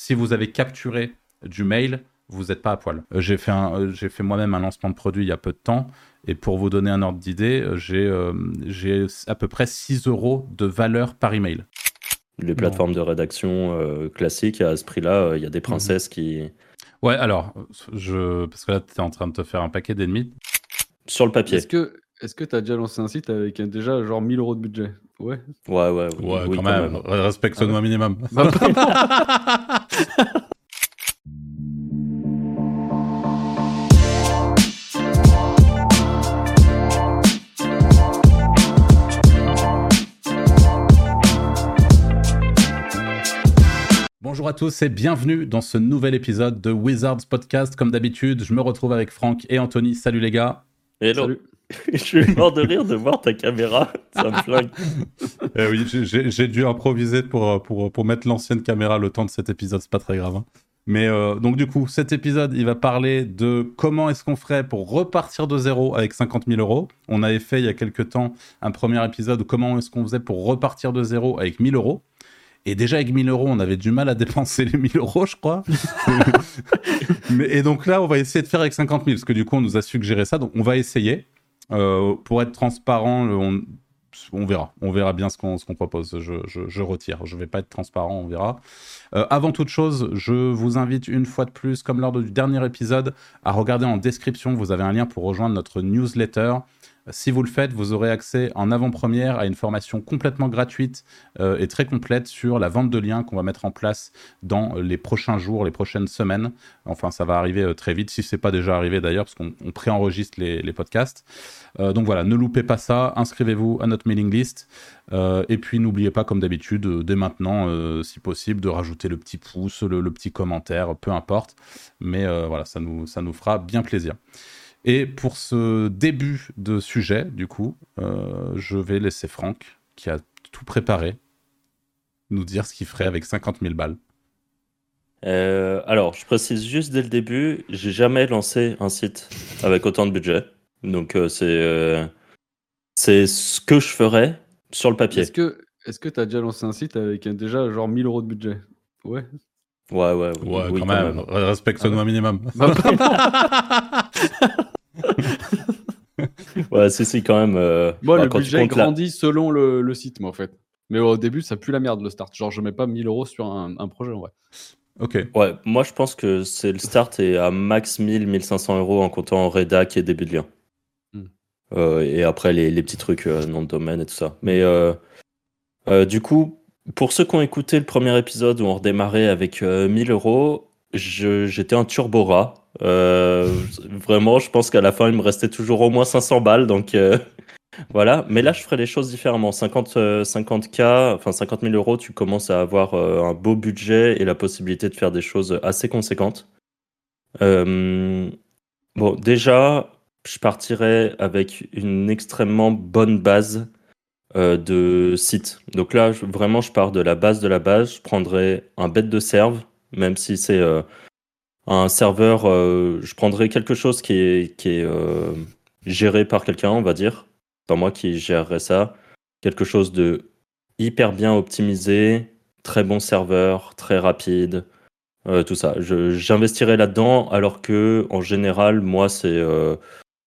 si vous avez capturé du mail, vous n'êtes pas à poil. Euh, j'ai fait, un, j'ai fait moi-même un lancement de produit il y a peu de temps. Et pour vous donner un ordre d'idée, j'ai, j'ai à peu près 6 euros de valeur par email. Les plateformes de rédaction classiques, à ce prix-là, il y a des mhm. princesses qui. Ouais, alors, je... parce que là, tu es en train de te faire un paquet d'ennemis. Sur le papier. Est-ce que est-ce que tu as déjà lancé un site avec déjà genre 1000 euros de budget Ouais. Ouais, ouais. Ouais, quand, même. Respecte-nous un minimum. Bonjour à tous et bienvenue dans ce nouvel épisode de Wizards Podcast. Comme d'habitude, je me retrouve avec Franck et Anthony. Salut les gars. Hello. Salut. je suis mort de rire de voir ta caméra. Ça me flingue. eh oui, j'ai dû improviser pour, pour, pour mettre l'ancienne caméra le temps de cet épisode. C'est pas très grave. Hein. Mais euh, donc du coup, cet épisode, il va parler de comment est-ce qu'on ferait pour repartir de zéro avec 50 000 euros. On avait fait il y a quelques temps un premier épisode comment est-ce qu'on faisait pour repartir de zéro avec 1000 euros. Et déjà, avec 1000 euros, on avait du mal à dépenser les 1000 euros, je crois. Mais, et donc là, on va essayer de faire avec 50 000, parce que du coup, on nous a suggéré ça. Donc, on va essayer. Euh, pour être transparent, on, verra. On verra bien ce qu'on propose. Je, je, je, retire. Je ne vais pas être transparent, on verra. Euh, avant toute chose, je vous invite une fois de plus, comme lors du dernier épisode, à regarder en description. Vous avez un lien pour rejoindre notre newsletter. Si vous le faites, vous aurez accès en avant-première à une formation complètement gratuite euh, et très complète sur la vente de liens qu'on va mettre en place dans les prochains jours, les prochaines semaines. Enfin, ça va arriver euh, très vite, si ce n'est pas déjà arrivé d'ailleurs, parce qu'on préenregistre les, les podcasts. Donc voilà, ne loupez pas ça, inscrivez-vous à notre mailing list. Et puis n'oubliez pas, comme d'habitude, dès maintenant, si possible, de rajouter le petit pouce, le, petit commentaire, peu importe. Mais voilà, ça nous, ça nous fera bien plaisir. Et pour ce début de sujet, du coup, euh, je vais laisser Franck, qui a tout préparé, nous dire ce qu'il ferait avec 50 000 balles. Euh, alors, je précise juste dès le début, j'ai jamais lancé un site avec autant de budget. Donc, euh, c'est c'est ce que je ferais sur le papier. Est-ce que est-ce que tu as déjà lancé un site avec déjà genre 1000 euros de budget? Ouais. Ouais, ouais, ouais. quand, même. Respecte-nous ah un minimum. ouais, c'est si, quand même. Euh, moi, le budget grandit selon le, site, moi, en fait. Mais au début, ça pue la merde, le start. Genre, je mets pas 1000 euros sur un, projet, en vrai. Ok. Ouais, moi, je pense que c'est le start est à max 1000, 1500 euros en comptant rédac et début de lien. Euh, et après, les, petits trucs, euh, nom de domaine et tout ça. Mais du coup, pour ceux qui ont écouté le premier épisode où on redémarrait avec 1000 euros, j'étais un turbora. Euh, vraiment, je pense qu'à la fin, il me restait toujours au moins 500 balles. Donc euh, voilà. Mais là, je ferai les choses différemment. 50, 50K, euh, enfin 50 000 euros, tu commences à avoir un beau budget et la possibilité de faire des choses assez conséquentes. bon, déjà, je partirais avec une extrêmement bonne base de site. Donc là, vraiment, je pars de la base de la base. Je prendrai un bête de serve, même si c'est un serveur, euh, je prendrais quelque chose qui est, euh, géré par quelqu'un, on va dire. Pas moi qui gérerais ça. Quelque chose de hyper bien optimisé, très bon serveur, très rapide, euh, tout ça. J'investirais là-dedans, alors que en général, moi, c'est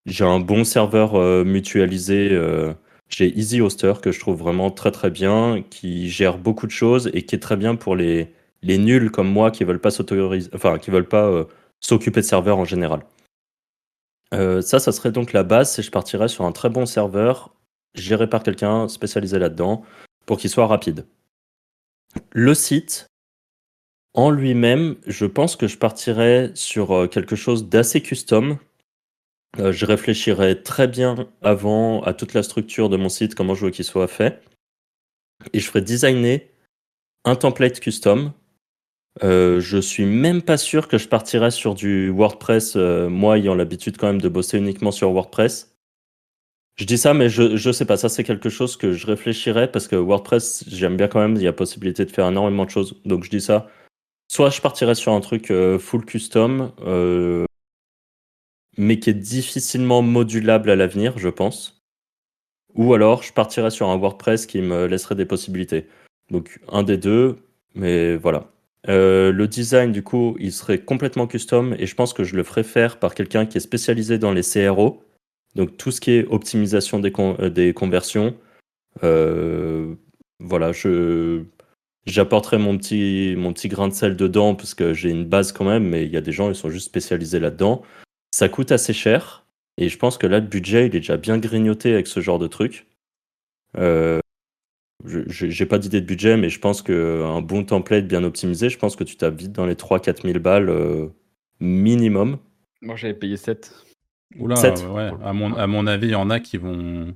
j'ai un bon serveur mutualisé. j'ai Easy Hoster que je trouve vraiment très très bien, qui gère beaucoup de choses et qui est très bien pour les les nuls comme moi qui veulent pas s'autoriser, enfin qui veulent pas euh, s'occuper de serveurs en général. Euh, ça, ça serait donc la base, et je partirais sur un très bon serveur géré par quelqu'un spécialisé là-dedans pour qu'il soit rapide. Le site, en lui-même, je pense que je partirais sur euh, quelque chose d'assez custom. Je réfléchirais très bien avant à toute la structure de mon site, comment je veux qu'il soit fait. Et je ferais designer un template custom euh, je suis même pas sûr que je partirais sur du WordPress, euh, moi ayant l'habitude quand même de bosser uniquement sur WordPress. Je dis ça, mais je, je sais pas, ça c'est quelque chose que je réfléchirais parce que WordPress, j'aime bien quand même, il y a possibilité de faire énormément de choses. Donc je dis ça. Soit je partirais sur un truc euh, full custom, mais qui est difficilement modulable à l'avenir, je pense. Ou alors je partirais sur un WordPress qui me laisserait des possibilités. Donc un des deux, mais voilà. le design, du coup, il serait complètement custom et je pense que je le ferais faire par quelqu'un qui est spécialisé dans les CRO. Donc tout ce qui est optimisation des, des conversions. voilà, je j'apporterai mon petit, mon petit grain de sel dedans parce que j'ai une base quand même, mais il y a des gens, ils sont juste spécialisés là-dedans. Ça coûte assez cher et je pense que là, le budget, il est déjà bien grignoté avec ce genre de truc. Euh, j'ai pas d'idée de budget, mais je pense qu'un bon template bien optimisé, je pense que tu tapes vite dans les 3-4 000 balles euh, minimum. Moi, j'avais payé 7. Oula, 7 ouais, à mon, à mon avis, il y en a qui vont,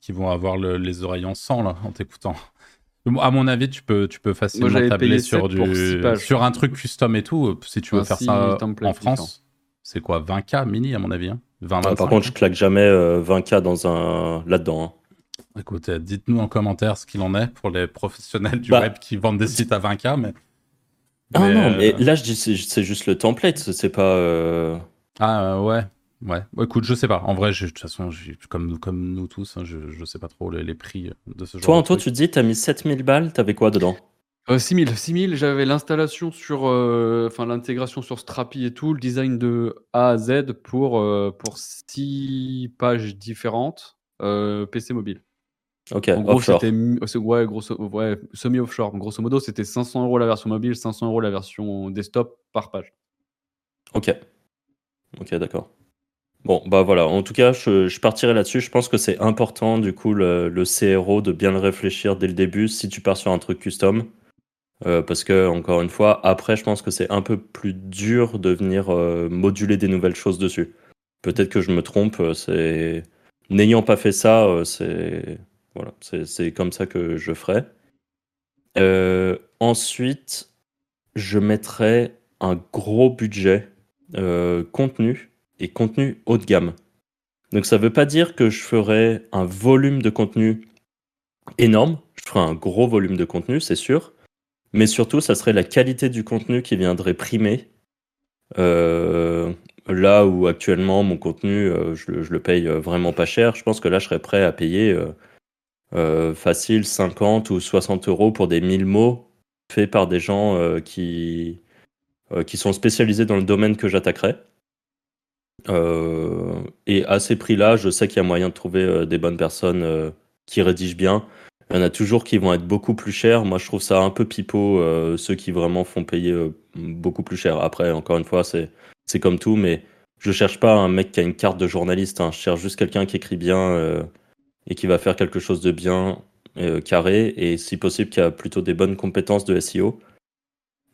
qui vont avoir les oreilles en sang là, en t'écoutant. À mon avis, tu peux, tu peux facilement tabler sur, du, sur un truc custom et tout. Si tu veux faire ça en France, c'est quoi 20K mini, à mon avis hein? 20, ah, Par contre, je claque jamais 20K euh, dans un... là-dedans. Hein. Écoute, dites-nous en commentaire ce qu'il en est pour les professionnels du bah, web qui vendent des sites à 20K. Mais, ah non, mais euh, là, je dis c'est juste le template, c'est pas. Euh, ah ouais. Ouais, écoute, je sais pas. En vrai, de toute façon, comme, comme nous tous, hein, je, je sais pas trop les, prix de ce genre. Toi, toi, tu dis, t'as mis 7000 balles, t'avais quoi dedans? Euh, 6000, 6000, j'avais l'installation sur, euh, enfin l'intégration sur Strapi et tout, le design de A à Z pour, euh, pour 6 pages différentes, euh, PC mobile. Ok, en gros, c'était ouais, ouais, semi-offshore. Grosso modo, c'était 500 euros la version mobile, 500 euros la version desktop par page. Ok. Ok, d'accord. Bon, bah voilà, en tout cas, je, partirai là-dessus. Je pense que c'est important, du coup, le, CRO, de bien le réfléchir dès le début si tu pars sur un truc custom. Euh, parce que, encore une fois, après, je pense que c'est un peu plus dur de venir euh, moduler des nouvelles choses dessus. Peut-être que je me trompe, euh, c'est. N'ayant pas fait ça, c'est. Voilà, c'est comme ça que je ferai. ensuite, je mettrai un gros budget contenu et contenu haut de gamme. Donc ça ne veut pas dire que je ferai un volume de contenu énorme, je ferai un gros volume de contenu, c'est sûr, mais surtout ça serait la qualité du contenu qui viendrait primer. Euh, là où actuellement mon contenu, euh, je, le paye euh, vraiment pas cher, je pense que là je serais prêt à payer facile 50 ou 60 euros pour des 1000 mots faits par des gens qui, qui sont spécialisés dans le domaine que j'attaquerai. Euh, et à ces prix-là, je sais qu'il y a moyen de trouver euh, des bonnes personnes euh, qui rédigent bien. Il y en a toujours qui vont être beaucoup plus chers. Moi, je trouve ça un peu pipeau, ceux qui vraiment font payer beaucoup plus cher. Après, encore une fois, c'est, c'est comme tout, mais je cherche pas un mec qui a une carte de journaliste. Hein. Je cherche juste quelqu'un qui écrit bien et qui va faire quelque chose de bien, carré, et si possible, qui a plutôt des bonnes compétences de SEO.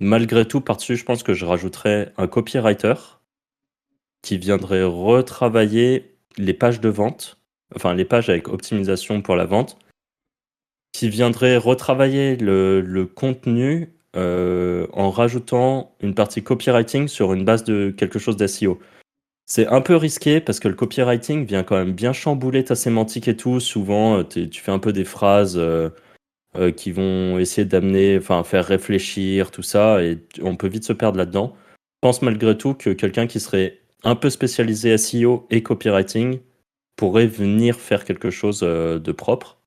Malgré tout, par-dessus, je pense que je rajouterais un copywriter qui viendrait retravailler les pages de vente, enfin les pages avec optimisation pour la vente, qui viendrait retravailler le, contenu euh, en rajoutant une partie copywriting sur une base de quelque chose d'SEO. C'est un peu risqué parce que le copywriting vient quand même bien chambouler ta sémantique et tout. Souvent, euh, tu fais un peu des phrases euh, qui vont essayer d'amener, enfin, faire réfléchir, tout ça, et on peut vite se perdre là-dedans. Je pense malgré tout que quelqu'un qui serait un peu spécialisé SEO et copywriting pourrait venir faire quelque chose de propre.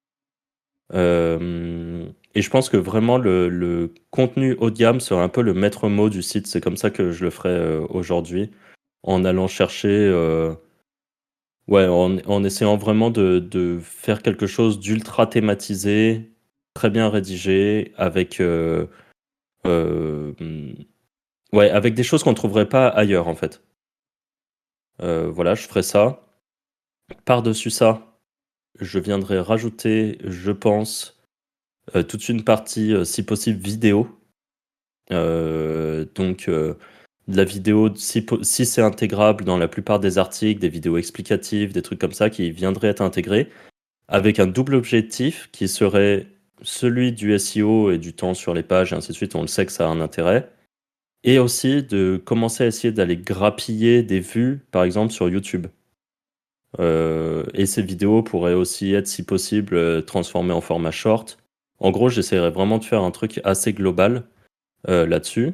Euh, et je pense que vraiment le, contenu haut de gamme serait un peu le maître mot du site. C'est comme ça que je le ferai euh, aujourd'hui, en allant chercher, ouais, en, essayant vraiment de, faire quelque chose d'ultra thématisé, très bien rédigé, avec, ouais, avec des choses qu'on ne trouverait pas ailleurs en fait. Euh, voilà, je ferai ça. Par-dessus ça, je viendrai rajouter, je pense, euh, toute une partie, euh, si possible, vidéo. donc, de la vidéo, si, si c'est intégrable dans la plupart des articles, des vidéos explicatives, des trucs comme ça qui viendraient être intégrés, avec un double objectif qui serait celui du SEO et du temps sur les pages, et ainsi de suite. On le sait que ça a un intérêt et aussi de commencer à essayer d'aller grappiller des vues, par exemple sur YouTube. Euh, et ces vidéos pourraient aussi être, si possible, euh, transformées en format short. En gros, j'essaierai vraiment de faire un truc assez global euh, là-dessus.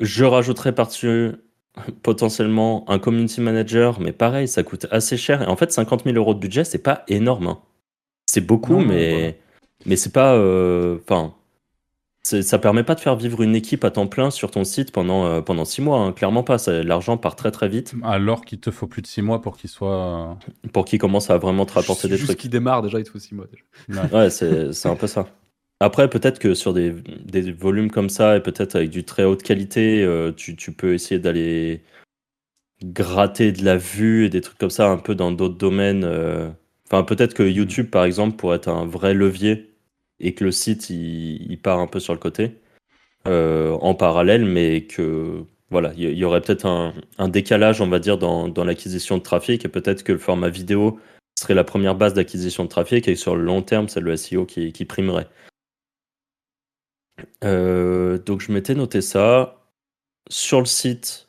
Je rajouterai par-dessus potentiellement un community manager, mais pareil, ça coûte assez cher. Et en fait, 50 000 euros de budget, c'est pas énorme. Hein. C'est beaucoup, mais, mais c'est pas. Enfin, ça permet pas de faire vivre une équipe à temps plein sur ton site pendant, euh, pendant six mois. Hein. Clairement pas. L'argent part très très vite. Alors qu'il te faut plus de six mois pour qu'il soit. Pour qu'il commence à vraiment te rapporter des Juste trucs. qui démarre déjà, il te faut six mois déjà. Ouais, c'est un peu ça. Après, peut-être que sur des, des, volumes comme ça, et peut-être avec du très haute qualité, euh, tu, tu, peux essayer d'aller gratter de la vue et des trucs comme ça un peu dans d'autres domaines. Euh. Enfin, peut-être que YouTube, par exemple, pourrait être un vrai levier et que le site, il, part un peu sur le côté euh, en parallèle, mais que voilà, il y, aurait peut-être un, décalage, on va dire, dans, l'acquisition de trafic et peut-être que le format vidéo serait la première base d'acquisition de trafic et sur le long terme, c'est le SEO qui, primerait. Euh, donc je m'étais noté ça. Sur le site,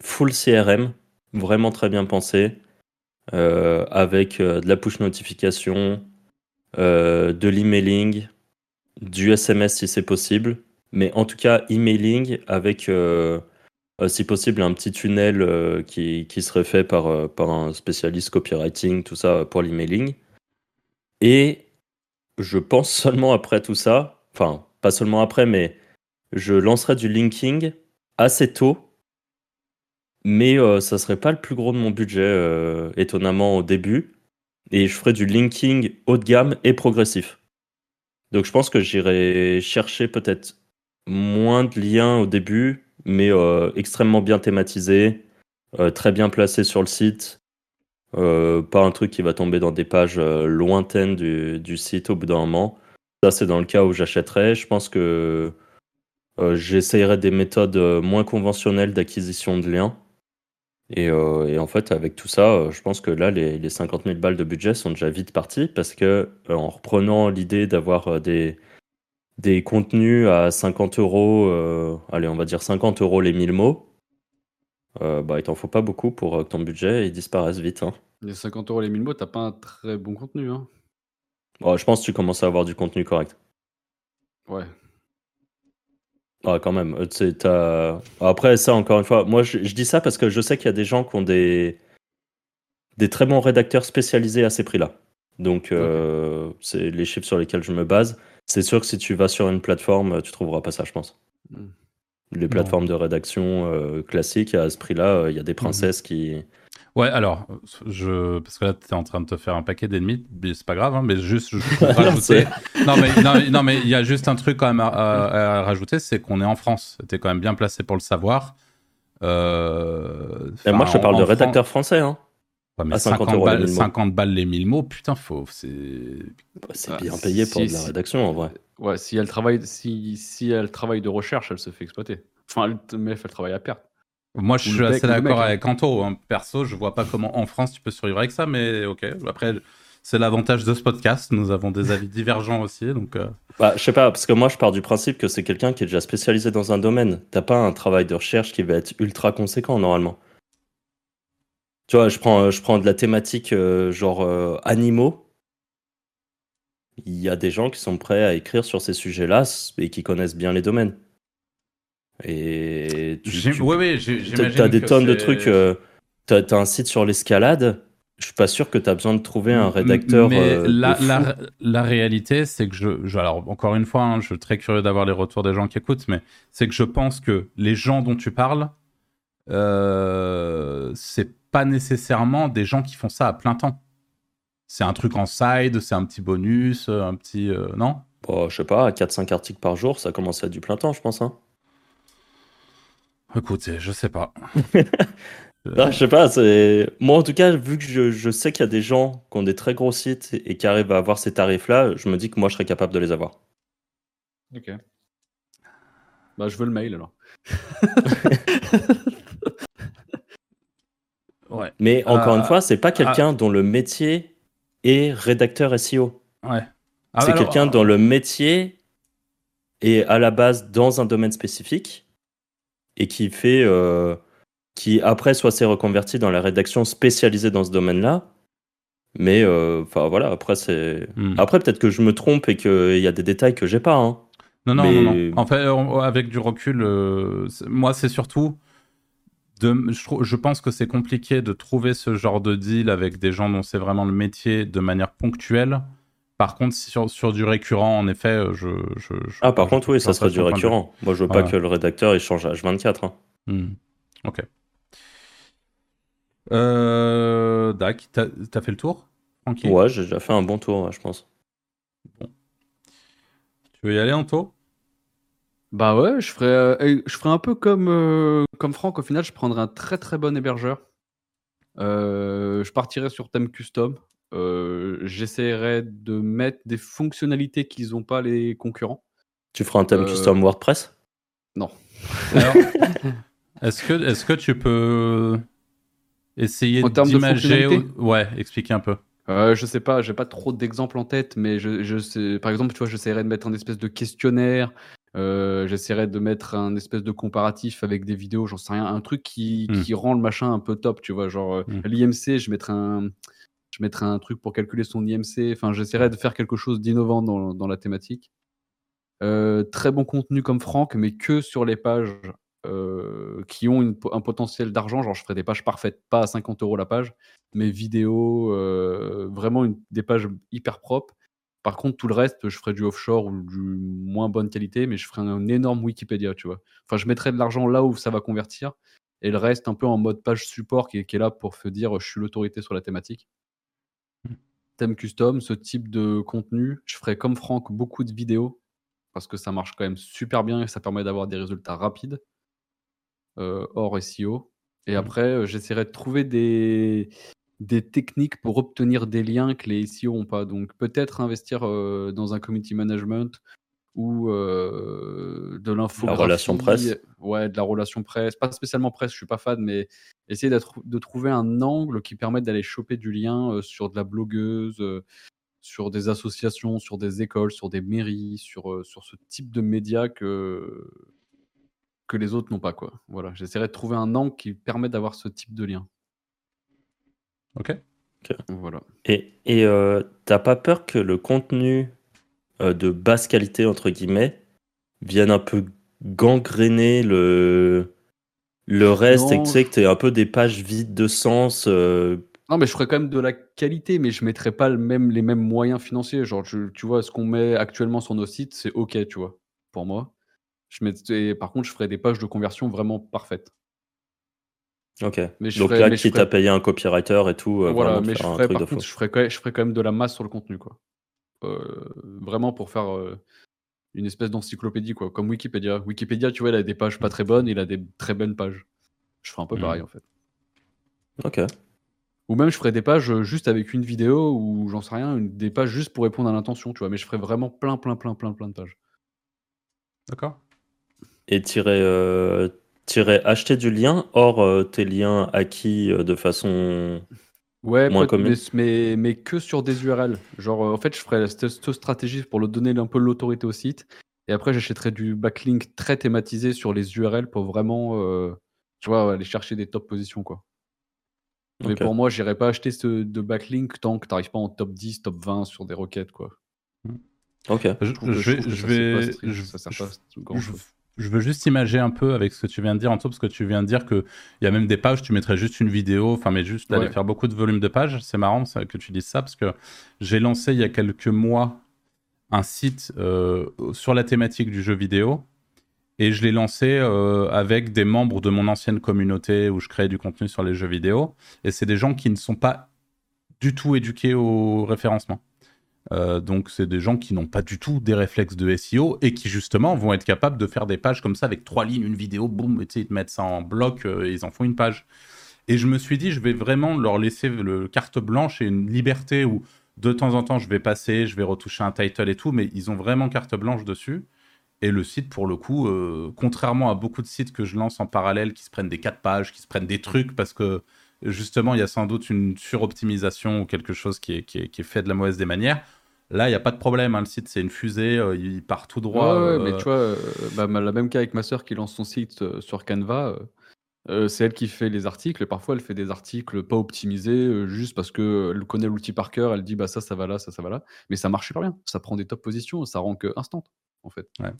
full CRM, vraiment très bien pensé, euh, avec de la push notification, de l'emailing, du SMS si c'est possible, mais en tout cas emailing avec, euh, euh, si possible, un petit tunnel qui, qui, serait fait par, par un spécialiste copywriting, tout ça pour l'emailing. Et je pense seulement après tout ça, enfin pas seulement après, mais je lancerai du linking assez tôt. Mais euh, ça serait pas le plus gros de mon budget, euh, étonnamment, au début. Et je ferai du linking haut de gamme et progressif. Donc je pense que j'irai chercher peut-être moins de liens au début, mais euh, extrêmement bien thématisé, euh, très bien placé sur le site. Euh, pas un truc qui va tomber dans des pages lointaines du, du site au bout d'un moment. Ça, c'est dans le cas où j'achèterais. Je pense que j'essayerais des méthodes moins conventionnelles d'acquisition de liens. Et, euh, et, en fait, avec tout ça, euh, je pense que là, les, les 50 000 balles de budget sont déjà vite partis parce que euh, en reprenant l'idée d'avoir des, des contenus à 50 euros, allez, on va dire 50 euros les 1000 mots, bah, il t'en faut pas beaucoup pour que ton budget il disparaisse vite. Hein. Les 50 euros les 1000 mots, t'as pas un très bon contenu. Hein. Oh, je pense que tu commences à avoir du contenu correct. Ouais. Ah, quand même. As... Après, ça, encore une fois, moi, je, je dis ça parce que je sais qu'il y a des gens qui ont des, des très bons rédacteurs spécialisés à ces prix-là. Donc, euh, okay. c'est les chiffres sur lesquels je me base. C'est sûr que si tu vas sur une plateforme, tu trouveras pas ça, je pense. Mm. Les plateformes non. de rédaction euh, classiques, à ce prix-là, il y a des princesses mm -hmm. qui, Ouais, alors, je... parce que là, tu es en train de te faire un paquet d'ennemis, c'est pas grave, hein, mais juste, je rajouter. non, mais non, non, mais il y a juste un truc quand même à, à, à rajouter, c'est qu'on est en France. Tu es quand même bien placé pour le savoir. Euh... Et moi, je te parle de rédacteur Fran... français, hein. Ouais, mais à 50, 50, balles, 50 balles les 1000 mots, putain, faut. C'est bah, bien payé pour si, de la rédaction, en vrai. Ouais, si elle travaille, si, si elle travaille de recherche, elle se fait exploiter. Enfin, elle, mais elle fait le travail à perte. Moi, je suis assez d'accord avec Anto. Hein. Perso, je vois pas comment en France tu peux survivre avec ça, mais ok. Après, c'est l'avantage de ce podcast. Nous avons des avis divergents aussi, donc. Euh... Bah, je sais pas, parce que moi, je pars du principe que c'est quelqu'un qui est déjà spécialisé dans un domaine. T'as pas un travail de recherche qui va être ultra conséquent normalement. Tu vois, je prends, je prends de la thématique euh, genre euh, animaux. Il y a des gens qui sont prêts à écrire sur ces sujets-là et qui connaissent bien les domaines. Et tu, tu, j'imagine. Tu as des tonnes de trucs. Euh, tu as, as, un site sur l'escalade. Je suis pas sûr que tu as besoin de trouver un rédacteur. Mais euh, la, la, la, réalité, c'est que je, je, Alors, encore une fois, hein, je suis très curieux d'avoir les retours des gens qui écoutent, mais c'est que je pense que les gens dont tu parles, euh, c'est pas nécessairement des gens qui font ça à plein temps. C'est un truc en side, c'est un petit bonus, un petit. Euh, non? Bon, Je sais pas, 4-5 articles par jour, ça commence à être du plein temps, je pense. Hein. Écoute, je sais pas. non, je sais pas. C'est moi en tout cas, vu que je, je sais qu'il y a des gens qui ont des très gros sites et qui arrivent à avoir ces tarifs-là, je me dis que moi je serais capable de les avoir. Ok. Bah, je veux le mail alors. ouais. Mais encore euh, une fois, c'est pas quelqu'un euh, dont le métier est rédacteur SEO. Ouais. Ah, c'est quelqu'un dont le métier est à la base dans un domaine spécifique et qui fait euh, qui après soit s'est reconverti dans la rédaction spécialisée dans ce domaine-là. Mais enfin euh, voilà, après c'est mm. après peut-être que je me trompe et qu'il y a des détails que j'ai pas. Hein. Non non, Mais... non non En fait, avec du recul, euh, moi c'est surtout de, je, je, pense que c'est compliqué de trouver ce genre de deal avec des gens dont c'est vraiment le métier de manière ponctuelle Par contre, sur, sur du récurrent, en effet, je. je, ah, par contre, oui, ça serait du récurrent. Moi, je veux pas que le rédacteur il change H24. Hein. Hmm. Ok. Euh, Dak, t'as as fait le tour? Ouais, j'ai déjà fait un bon tour, je pense. Bon. Tu veux y aller, Anto? Bah ouais, je ferais, euh, je un peu comme, euh, comme Franck. Au final, je prendrais un très très bon hébergeur. Euh, je partirais sur thème custom. J'essaierais de mettre des fonctionnalités qu'ils n'ont pas les concurrents. Tu feras un thème custom WordPress? Non. Est-ce que, est que tu peux essayer d'imager Ouais, expliquer un peu. Euh, je sais pas, j'ai pas trop d'exemples en tête, mais je, je sais, par exemple, tu vois, j'essaierais de mettre un espèce de questionnaire, euh, j'essaierais de mettre un espèce de comparatif avec des vidéos, j'en sais rien, un truc qui, hmm. qui, rend le machin un peu top, tu vois, genre euh, hmm. l'IMC, je mettrais un, je mettrais un truc pour calculer son IMC, enfin, j'essaierais de faire quelque chose d'innovant dans, dans, la thématique. Euh, très bon contenu comme Franck, mais que sur les pages euh, qui ont un potentiel d'argent. Genre, je ferais des pages parfaites, pas à 50 euros la page, mais vidéo, euh, vraiment des pages hyper propres. Par contre, tout le reste, je ferais du offshore ou du moins bonne qualité, mais je ferais un énorme Wikipédia, tu vois. Enfin, je mettrais de l'argent là où ça va convertir, et le reste un peu en mode page support qui est, là pour se dire je suis l'autorité sur la thématique. Thème custom, ce type de contenu, je ferais comme Franck beaucoup de vidéos parce que ça marche quand même super bien et ça permet d'avoir des résultats rapides euh, hors SEO. Et mmh. après, euh, j'essaierai de trouver des, des techniques pour obtenir des liens que les SEO n'ont pas. Donc peut-être investir euh, dans un community management ou de l'info. La relation presse. Ouais, de la relation presse. Pas spécialement presse, je suis pas fan, mais essayer de trouver un angle qui permette d'aller choper du lien sur de la blogueuse, sur des associations, sur des écoles, sur des mairies, sur, sur ce type de médias que, que les autres n'ont pas. Quoi. Voilà, j'essaierai de trouver un angle qui permet d'avoir ce type de lien. Ok. Voilà. Et et euh, t'as pas peur que le contenu euh, de basse qualité entre guillemets vienne un peu gangréner le le reste et que tu sais que t'es un peu des pages vides de sens. Euh, non, mais je ferais quand même de la qualité, mais je mettrais pas le même, les mêmes moyens financiers. Genre, tu vois, ce qu'on met actuellement sur nos sites, c'est OK, tu vois, pour moi. Je par contre, je ferais des pages de conversion vraiment parfaites. Ok. Mais Donc là, qui t'a payé un copywriter et tout. Euh, voilà, mais je ferais, par contre, je ferais, je ferais, quand même de la masse sur le contenu, quoi. Euh, vraiment pour faire euh, une espèce d'encyclopédie, quoi. Comme Wikipédia. Wikipédia, tu vois, il a des pages pas très bonnes, il a des très bonnes pages. Je ferais un peu hmm. pareil, en fait. Ok. Ou même, je ferais des pages juste avec une vidéo ou j'en sais rien, des pages juste pour répondre à l'intention, tu vois. Mais je ferais vraiment plein, plein, plein, plein, plein de pages. D'accord et tirer, euh, acheter du lien hors euh, tes liens acquis euh, de façon ouais, moins commune. Mais, mais, que sur des URL. Genre, en fait, je ferais cette, stratégie pour le donner un peu l'autorité au site. Et après, j'achèterais du backlink très thématisé sur les URL pour vraiment, tu vois, aller chercher des top positions, quoi. Mais pour moi, j'irais pas acheter ce de backlink tant que tu n'arrives pas en top 10, top 20 sur des requêtes, quoi. Ok. Je, vais, je vais, je veux juste imager un peu avec ce que tu viens de dire, Anto, parce que tu viens de dire qu'il y a même des pages, tu mettrais juste une vidéo, enfin, mais juste d'aller faire beaucoup de volume de pages. C'est marrant que tu dises ça, parce que j'ai lancé il y a quelques mois un site euh, sur la thématique du jeu vidéo. Et je l'ai lancé euh, avec des membres de mon ancienne communauté où je créais du contenu sur les jeux vidéo. Et c'est des gens qui ne sont pas du tout éduqués au référencement. Euh, donc, c'est des gens qui n'ont pas du tout des réflexes de SEO et qui, justement, vont être capables de faire des pages comme ça avec trois lignes, une vidéo, boum, ils te mettent ça en bloc euh, et ils en font une page. Et je me suis dit, je vais vraiment leur laisser le carte blanche et une liberté où, de temps en temps, je vais passer, je vais retoucher un title et tout, mais ils ont vraiment carte blanche dessus. Et le site, pour le coup, euh, contrairement à beaucoup de sites que je lance en parallèle qui se prennent des quatre pages, qui se prennent des trucs parce que justement, il y a sans doute une suroptimisation ou quelque chose qui est, qui est fait de la mauvaise des manières. Là, il n'y a pas de problème. Hein. Le site, c'est une fusée. Euh, il part tout droit. Ouais, mais euh. tu vois, euh, bah, la même cas avec ma sœur qui lance son site sur Canva. c'est elle qui fait les articles. Et parfois, elle fait des articles pas optimisés juste parce qu'elle connaît l'outil par cœur. Elle dit bah ça, ça va là, ça, ça va là. Mais ça marche super bien. Ça prend des top positions. Ça rend que instant, en fait. Ouais.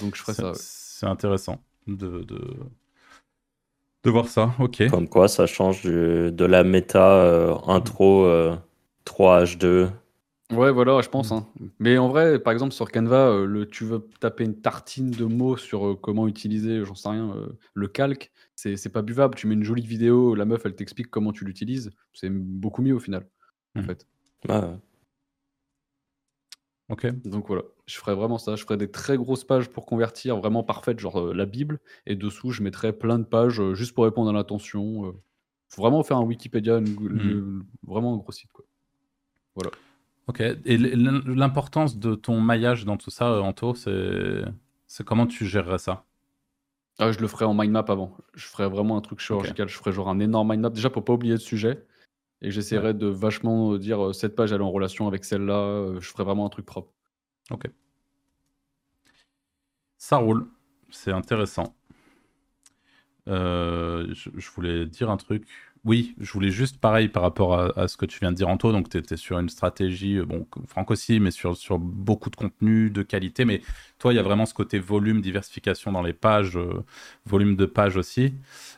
Donc, je ferais ça. C'est intéressant de, de, de, voir ça. Ok. Comme quoi, ça change de la méta intro 3H2 Ouais, voilà, je pense. Hein. Mais en vrai, par exemple, sur Canva, le, tu veux taper une tartine de mots sur comment utiliser, j'en sais rien, le calque, c'est pas buvable. Tu mets une jolie vidéo, la meuf, elle t'explique comment tu l'utilises. C'est beaucoup mieux au final, en mmh. fait. Ah Ok. Donc voilà, je ferais vraiment ça. Je ferais des très grosses pages pour convertir, vraiment parfaites, genre la Bible. Et dessous, je mettrais plein de pages juste pour répondre à l'attention. faut vraiment faire un Wikipédia, mmh. vraiment un gros site. Quoi. Voilà. Ok. Et l'importance de ton maillage dans tout ça, Anto, c'est comment tu gérerais ça? Ah, je le ferais en mind map avant. Je ferais vraiment un truc chirurgical. Je ferais genre un énorme mind map, déjà pour pas oublier le sujet. Et j'essaierais de vachement dire cette page elle est en relation avec celle-là. Je ferais vraiment un truc propre. Ok. Ça roule. C'est intéressant. je, voulais dire un truc. Oui, je voulais juste pareil par rapport à, ce que tu viens de dire, Anto. Donc, tu étais sur une stratégie, euh, bon, Franck aussi, mais sur, sur beaucoup de contenu, de qualité. Mais toi, il y a vraiment ce côté volume, diversification dans les pages, euh, volume de pages aussi.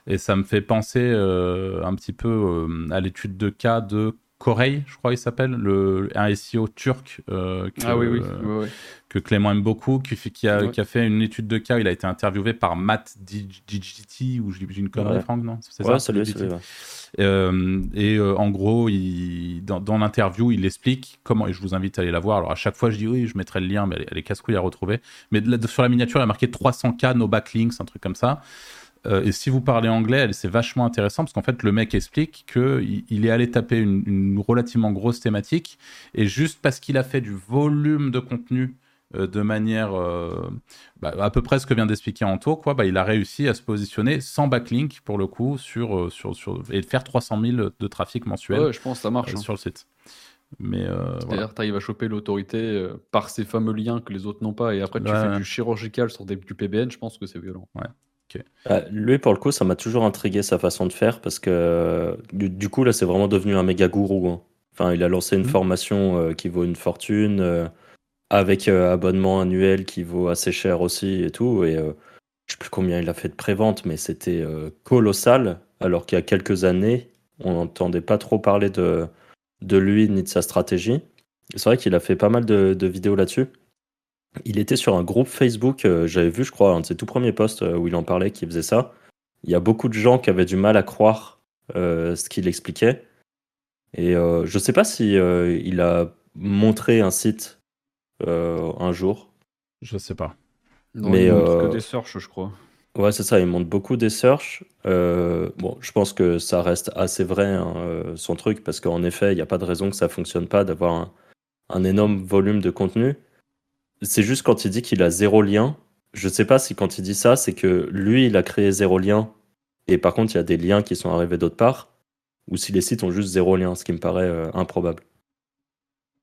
Et ça me fait penser euh, un petit peu à l'étude de cas de Corey, je crois qu'il s'appelle, le, un SEO turc euh, que, ah euh, que, Clément aime beaucoup, qui, qui, a, qui, a, fait une étude de cas. Il a été interviewé par Matt DGT, ou j'ai une connerie, Franck, non C'est ça salut, euh, et en gros, il, dans, dans l'interview, il explique comment, et je vous invite à aller la voir. Alors à chaque fois, je dis oui, je mettrai le lien, mais elle, est casse-couille à retrouver. Mais sur la miniature, il a marqué 300K, no backlinks, un truc comme ça. Euh, et si vous parlez anglais, c'est vachement intéressant parce qu'en fait, le mec explique qu'il il est allé taper une, relativement grosse thématique et juste parce qu'il a fait du volume de contenu euh, de manière euh, bah, à peu près ce que vient d'expliquer Anto, quoi, bah, il a réussi à se positionner sans backlink pour le coup sur, sur, sur et faire 300 000 de trafic mensuel. Ouais, je pense que ça marche hein. sur le site. Mais C'est-à-dire, tu arrives à choper l'autorité par ces fameux liens que les autres n'ont pas, et après tu fais du chirurgical sur des, du PBN, je pense que c'est violent. Ouais. Euh, lui, pour le coup, ça m'a toujours intrigué sa façon de faire parce que du, coup, là, c'est vraiment devenu un méga gourou. Hein. Enfin, il a lancé une mmh. formation euh, qui vaut une fortune euh, avec abonnement annuel qui vaut assez cher aussi et tout. Et je sais plus combien il a fait de prévente, mais c'était colossal. Alors qu'il y a quelques années, on n'entendait pas trop parler de, de lui ni de sa stratégie. C'est vrai qu'il a fait pas mal de vidéos là-dessus. Il était sur un groupe Facebook, euh, j'avais vu, je crois, un de ses tout premiers posts euh, où il en parlait, qui faisait ça. Il y a beaucoup de gens qui avaient du mal à croire euh, ce qu'il expliquait. Et je ne sais pas si il a montré un site un jour. Je sais pas. mais il montre que des searches, je crois. Ouais, c'est ça, il montre beaucoup des searches. bon, je pense que ça reste assez vrai, hein, son truc, parce qu'en effet, il n'y a pas de raison que ça fonctionne pas d'avoir un, énorme volume de contenu. C'est juste quand il dit qu'il a zéro lien. Je sais pas si quand il dit ça, c'est que lui, il a créé zéro lien et par contre, il y a des liens qui sont arrivés d'autre part, ou si les sites ont juste zéro lien, ce qui me paraît euh, improbable.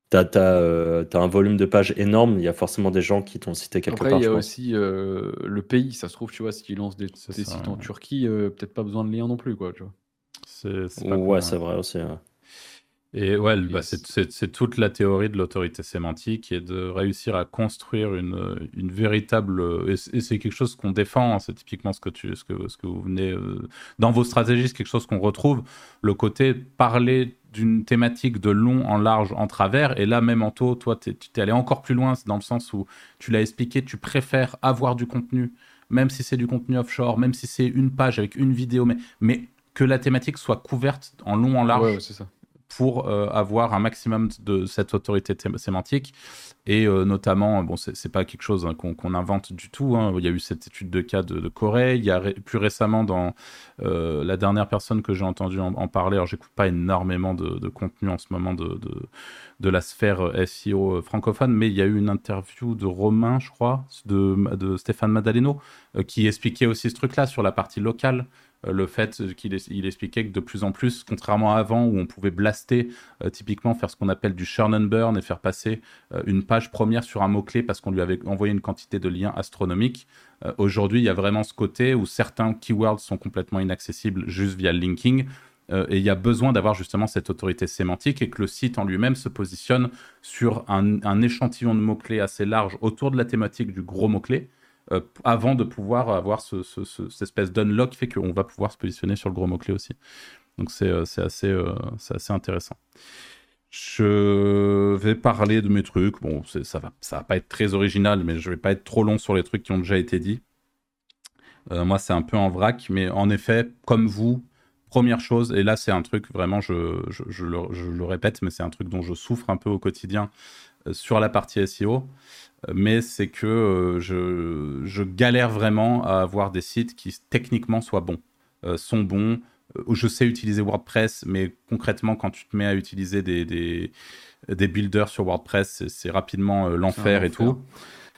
T'as as, euh, un volume de pages énorme, il y a forcément des gens qui t'ont cité quelque Après, part. il y a aussi euh, le pays, ça se trouve, tu vois, s'ils lancent des, sites en Turquie, peut-être pas besoin de lien non plus, quoi, tu vois. ouais, c'est vrai aussi. Et ouais, bah, c'est toute la théorie de l'autorité sémantique et de réussir à construire une, une véritable. Et c'est quelque chose qu'on défend, hein, c'est typiquement ce que, tu, ce, que, ce que vous venez. Euh, dans vos stratégies, c'est quelque chose qu'on retrouve. Le côté parler d'une thématique de long en large en travers. Et là, même en taux, toi, tu t'es allé encore plus loin, dans le sens où tu l'as expliqué, tu préfères avoir du contenu, même si c'est du contenu offshore, même si c'est une page avec une vidéo, mais, mais que la thématique soit couverte en long, en large. Ouais, c'est ça pour euh, avoir un maximum de cette autorité sémantique. Et euh, notamment, bon, c'est pas quelque chose hein, qu'on invente du tout. Hein. Il y a eu cette étude de cas de, Corée. Il y a plus récemment, dans euh, la dernière personne que j'ai entendu en, parler, alors j'écoute pas énormément de, contenu en ce moment de, de, la sphère SEO francophone, mais il y a eu une interview de Romain, je crois, de, de Stéphane Madaleno, qui expliquait aussi ce truc-là sur la partie locale. Euh, le fait qu'il il expliquait que de plus en plus, contrairement à avant où on pouvait blaster, euh, typiquement faire ce qu'on appelle du churn and burn et faire passer euh, une page première sur un mot-clé parce qu'on lui avait envoyé une quantité de liens astronomiques, aujourd'hui il y a vraiment ce côté où certains keywords sont complètement inaccessibles juste via le linking. et il y a besoin d'avoir justement cette autorité sémantique et que le site en lui-même se positionne sur un, un échantillon de mots-clés assez large autour de la thématique du gros mot-clé euh, avant de pouvoir avoir ce, cette espèce d'unlock qui fait qu'on va pouvoir se positionner sur le gros mot-clé aussi. Donc c'est euh, assez, euh, assez intéressant. Je vais parler de mes trucs. Bon, ça va, ça va pas être très original, mais je vais pas être trop long sur les trucs qui ont déjà été dits. Moi, c'est un peu en vrac, mais en effet, comme vous, première chose, et là, c'est un truc vraiment, je, le, répète, mais c'est un truc dont je souffre un peu au quotidien sur la partie SEO, mais c'est que je, je, galère vraiment à avoir des sites qui techniquement soient bons, sont bons, euh, je sais utiliser WordPress, mais concrètement, quand tu te mets à utiliser des, des, des builders sur WordPress, c'est rapidement euh, l'enfer et tout.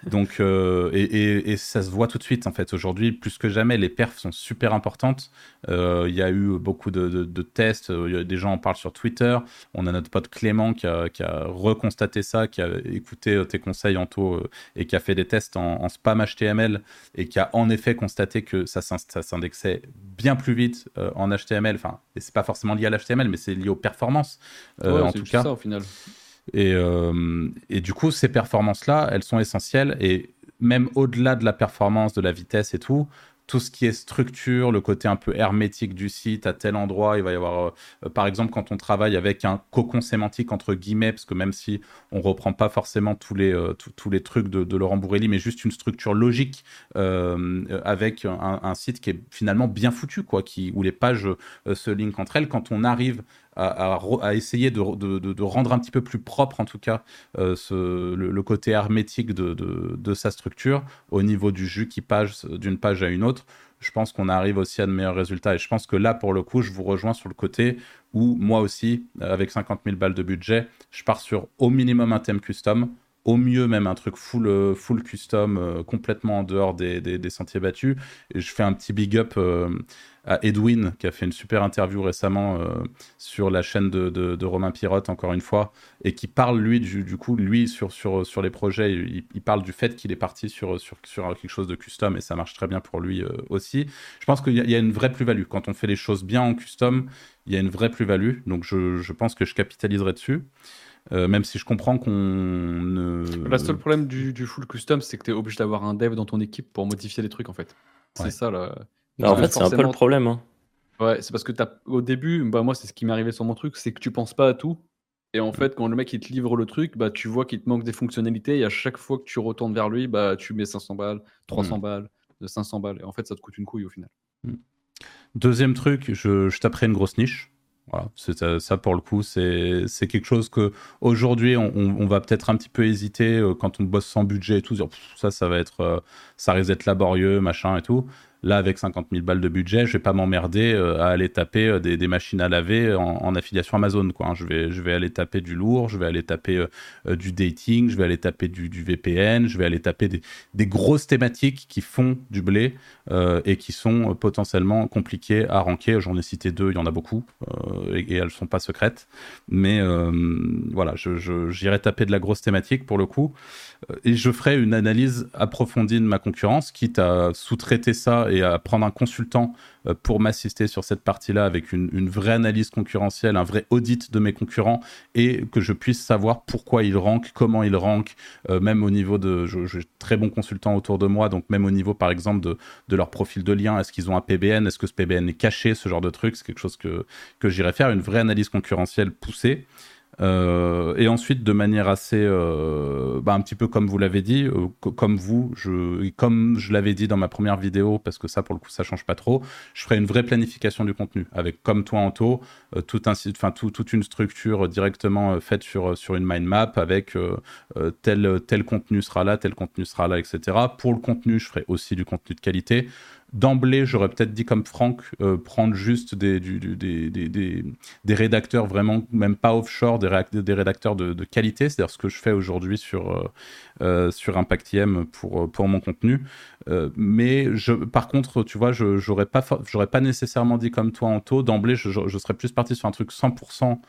Donc, euh, et, et, ça se voit tout de suite en fait. Aujourd'hui, plus que jamais, les perfs sont super importantes. Euh, il y a eu beaucoup de, de, tests. des gens en parlent sur Twitter. On a notre pote Clément qui a, qui a reconstaté ça, qui a écouté euh, tes conseils en taux et qui a fait des tests en, spam HTML et qui a en effet constaté que ça, s'indexait bien plus vite en HTML. Enfin, c'est pas forcément lié à l'HTML, mais c'est lié aux performances en tout cas. Ça, au final. Et, euh, et, du coup, ces performances-là, elles sont essentielles. Et même au-delà de la performance, de la vitesse et tout, tout ce qui est structure, le côté un peu hermétique du site, à tel endroit, il va y avoir, euh, par exemple, quand on travaille avec un cocon sémantique entre guillemets, parce que même si on reprend pas forcément tous les, euh, tous les trucs de, Laurent Bourrelli, mais juste une structure logique avec un, site qui est finalement bien foutu, quoi, qui, où les pages se linkent entre elles, quand on arrive à, essayer de, rendre un petit peu plus propre, en tout cas, euh, le, côté hermétique de, sa structure au niveau du jus qui passe d'une page à une autre. Je pense qu'on arrive aussi à de meilleurs résultats. Et je pense que là, pour le coup, je vous rejoins sur le côté où moi aussi, avec 50 000 balles de budget, je pars sur au minimum un thème custom au mieux même un truc full, euh, full custom, euh, complètement en dehors des, des, sentiers battus. Et je fais un petit big up à Edwin, qui a fait une super interview récemment euh, sur la chaîne de, de, Romain Pirotte, encore une fois, et qui parle, lui, du, coup, lui, sur, sur, sur les projets, il, parle du fait qu'il est parti sur, sur, sur, quelque chose de custom, et ça marche très bien pour lui euh, aussi. Je pense qu'il y, a une vraie plus-value. Quand on fait les choses bien en custom, il y a une vraie plus-value, donc je, je, pense que je capitaliserai dessus. Euh, même si je comprends qu'on ne... Le seul problème du, du full custom, c'est que tu es obligé d'avoir un dev dans ton équipe pour modifier les trucs, en fait. C'est ça, là. Bah, en fait, c'est un peu le problème. Hein. Ouais, c'est parce que as, au début, bah, moi, c'est ce qui m'est arrivé sur mon truc, c'est que tu penses pas à tout. Et en fait, quand le mec il te livre le truc, bah, tu vois qu'il te manque des fonctionnalités. Et à chaque fois que tu retournes vers lui, bah, tu mets 500 balles, 300 mm. balles, 500 balles. Et en fait, ça te coûte une couille au final. Mm. Deuxième truc, je, je taperai une grosse niche. Voilà, ça, pour le coup, c'est quelque chose que aujourd'hui on, on, va peut-être un petit peu hésiter euh, quand on bosse sans budget et tout, dire, ça, ça va être, euh, ça risque d'être laborieux, machin et tout. Là, avec 50 000 balles de budget, je vais pas m'emmerder euh, à aller taper euh, des, machines à laver en, affiliation Amazon. Quoi. Hein. Je, vais, je vais aller taper du lourd, je vais aller taper euh, du dating, je vais aller taper du, VPN, je vais aller taper des, grosses thématiques qui font du blé et qui sont potentiellement compliquées à ranker. J'en ai cité deux, il y en a beaucoup et, elles ne sont pas secrètes. Mais voilà, j'irai taper de la grosse thématique pour le coup. Et je ferai une analyse approfondie de ma concurrence, quitte à sous-traiter ça et à prendre un consultant euh, pour m'assister sur cette partie-là avec une, vraie analyse concurrentielle, un vrai audit de mes concurrents et que je puisse savoir pourquoi ils rankent, comment ils rankent, euh, même au niveau de. J'ai très bons consultants autour de moi, donc même au niveau par exemple de, de leur profil de lien, est-ce qu'ils ont un PBN, est-ce que ce PBN est caché, ce genre de truc, c'est quelque chose que, que j'irai faire, une vraie analyse concurrentielle poussée. Euh, et ensuite, de manière assez, euh, bah, un petit peu comme vous l'avez dit, euh, comme vous, comme je l'avais dit dans ma première vidéo, parce que ça, pour le coup, ça change pas trop, je ferai une vraie planification du contenu avec, comme toi, Anto, toute une structure directement faite sur, sur une mind map avec tel, tel contenu sera là, tel contenu sera là, etc. Pour le contenu, je ferai aussi du contenu de qualité. D'emblée, j'aurais peut-être dit comme Franck, euh, prendre juste des, des, des, des, rédacteurs vraiment, même pas offshore, des, des rédacteurs de, qualité, c'est-à-dire ce que je fais aujourd'hui sur, euh, euh, sur pour, pour mon contenu. mais je, par contre, tu vois, je n'aurais pas, pas nécessairement dit comme toi, Anto, d'emblée, je, je, serais plus parti sur un truc 100%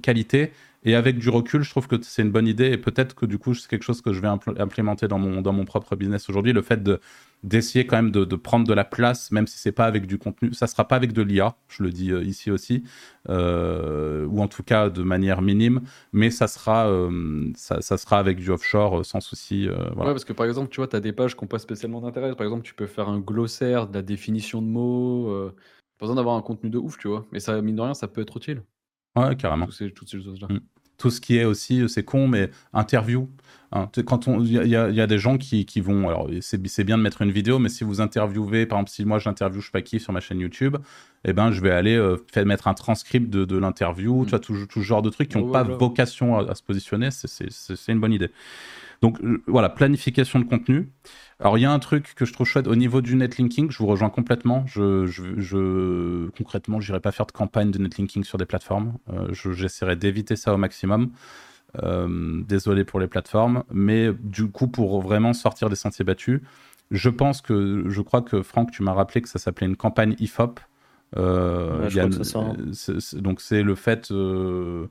qualité. Et avec du recul, je trouve que c'est une bonne idée et peut-être que du coup, c'est quelque chose que je vais implémenter dans mon, dans mon propre business aujourd'hui. Le fait de, d'essayer quand même de, prendre de la place, même si c'est pas avec du contenu. Ça sera pas avec de l'IA, je le dis euh, ici aussi, euh, ou en tout cas de manière minime, mais ça sera, euh, ça, sera avec du offshore sans souci. voilà. Ouais, parce que par exemple, tu vois, tu as des pages qui n'ont pas spécialement d'intérêt. Par exemple, tu peux faire un glossaire de la définition de mots. pas besoin d'avoir un contenu de ouf, tu vois. Mais ça, mine de rien, ça peut être utile. Ouais, carrément. toutes ces choses-là. Mm. Tout ce qui est aussi, c'est con, mais interview. Hein, quand on, il y, y, a des gens qui, qui vont, alors c'est bien de mettre une vidéo, mais si vous interviewez, par exemple, si moi j'interviewe je sais pas qui sur ma chaîne YouTube, eh ben je vais aller euh, faire mettre un transcript de, de l'interview, mm. tu vois, tout, tout, ce genre de trucs qui n'ont pas vocation à, à, se positionner, c'est une bonne idée. Donc voilà, planification de contenu. Alors il y a un truc que je trouve chouette au niveau du netlinking, je vous rejoins complètement. Je, je, je concrètement, j'irai pas faire de campagne de netlinking sur des plateformes. Euh, J'essaierai d'éviter ça au maximum. Euh, désolé pour les plateformes, mais du coup pour vraiment sortir des sentiers battus, je pense que je crois que Franck, tu m'as rappelé que ça s'appelait une campagne IFOP. Euh, ouais, hein. donc c'est le fait euh,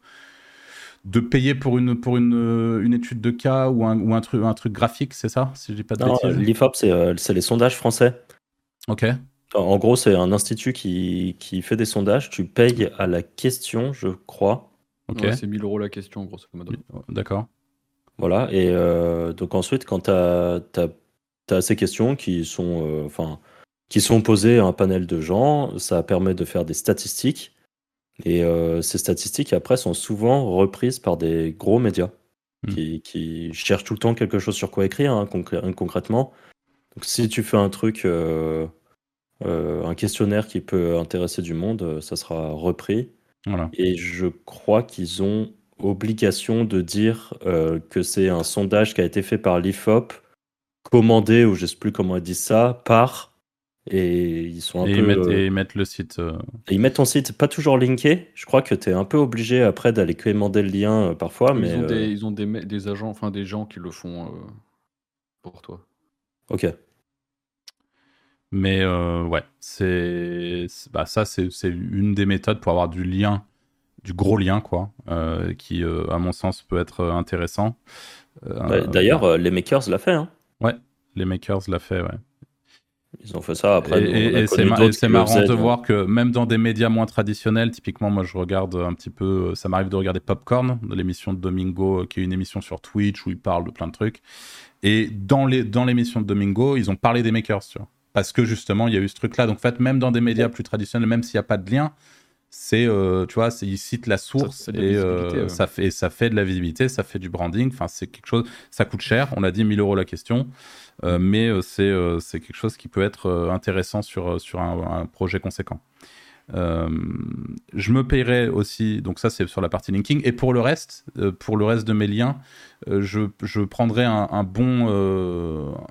de payer pour une, pour une, une étude de cas ou un, ou un, truc, un truc graphique, c'est ça Si je dis pas de non, l'IFOP, euh, c'est les sondages français. Ok. En gros, c'est un institut qui, qui, fait des sondages. Tu payes à la question, je crois. Ok. c'est 1000 euros la question, grosso modo. D'accord. Voilà. Et euh, donc ensuite, quand tu as, as, ces questions qui sont, euh, enfin, qui sont posées à un panel de gens, ça permet de faire des statistiques. Et euh, ces statistiques, après, sont souvent reprises par des gros médias hmm. qui, qui, cherchent tout le temps quelque chose sur quoi écrire, hein, concrètement. Donc, si tu fais un truc, euh, euh, un questionnaire qui peut intéresser du monde, ça sera repris. Voilà. Et je crois qu'ils ont obligation de dire que c'est un sondage qui a été fait par l'IFOP, commandé, ou je ne sais plus comment ils disent ça, par et ils sont un et peu. Ils mettent, et ils mettent le site. Euh, ils mettent ton site pas toujours linké. Je crois que tu es un peu obligé après d'aller commander le lien euh, parfois. Ils mais ont, des, ils ont des, des, agents, enfin des gens qui le font euh, pour toi. Ok. Mais ouais, c'est bah, ça, c'est une des méthodes pour avoir du lien, du gros lien, quoi, qui, à mon sens, peut être intéressant. Bah, d'ailleurs, les Makers l'a fait. Hein. Ouais, les Makers l'a fait, ouais. Ils ont fait ça après. Et, c'est marrant de voir que même dans des médias moins traditionnels, typiquement, moi je regarde un petit peu, ça m'arrive de regarder Popcorn, l'émission de Domingo, qui est une émission sur Twitch où il parle de plein de trucs. Et dans l'émission dans de Domingo, ils ont parlé des makers, tu vois. Parce que justement, il y a eu ce truc-là. Donc, en fait, même dans des médias plus traditionnels, même s'il n'y a pas de lien, c'est euh, tu vois ils citent la source et euh, ça fait ça fait de la visibilité ça fait du branding. Enfin c'est quelque chose ça coûte cher on a dit 1000 euros la question euh, mais c'est c'est quelque chose qui peut être intéressant sur sur un, projet conséquent je me paierai aussi, donc ça c'est sur la partie linking. Et pour le reste, pour le reste de mes liens, je, je prendrai un, bon,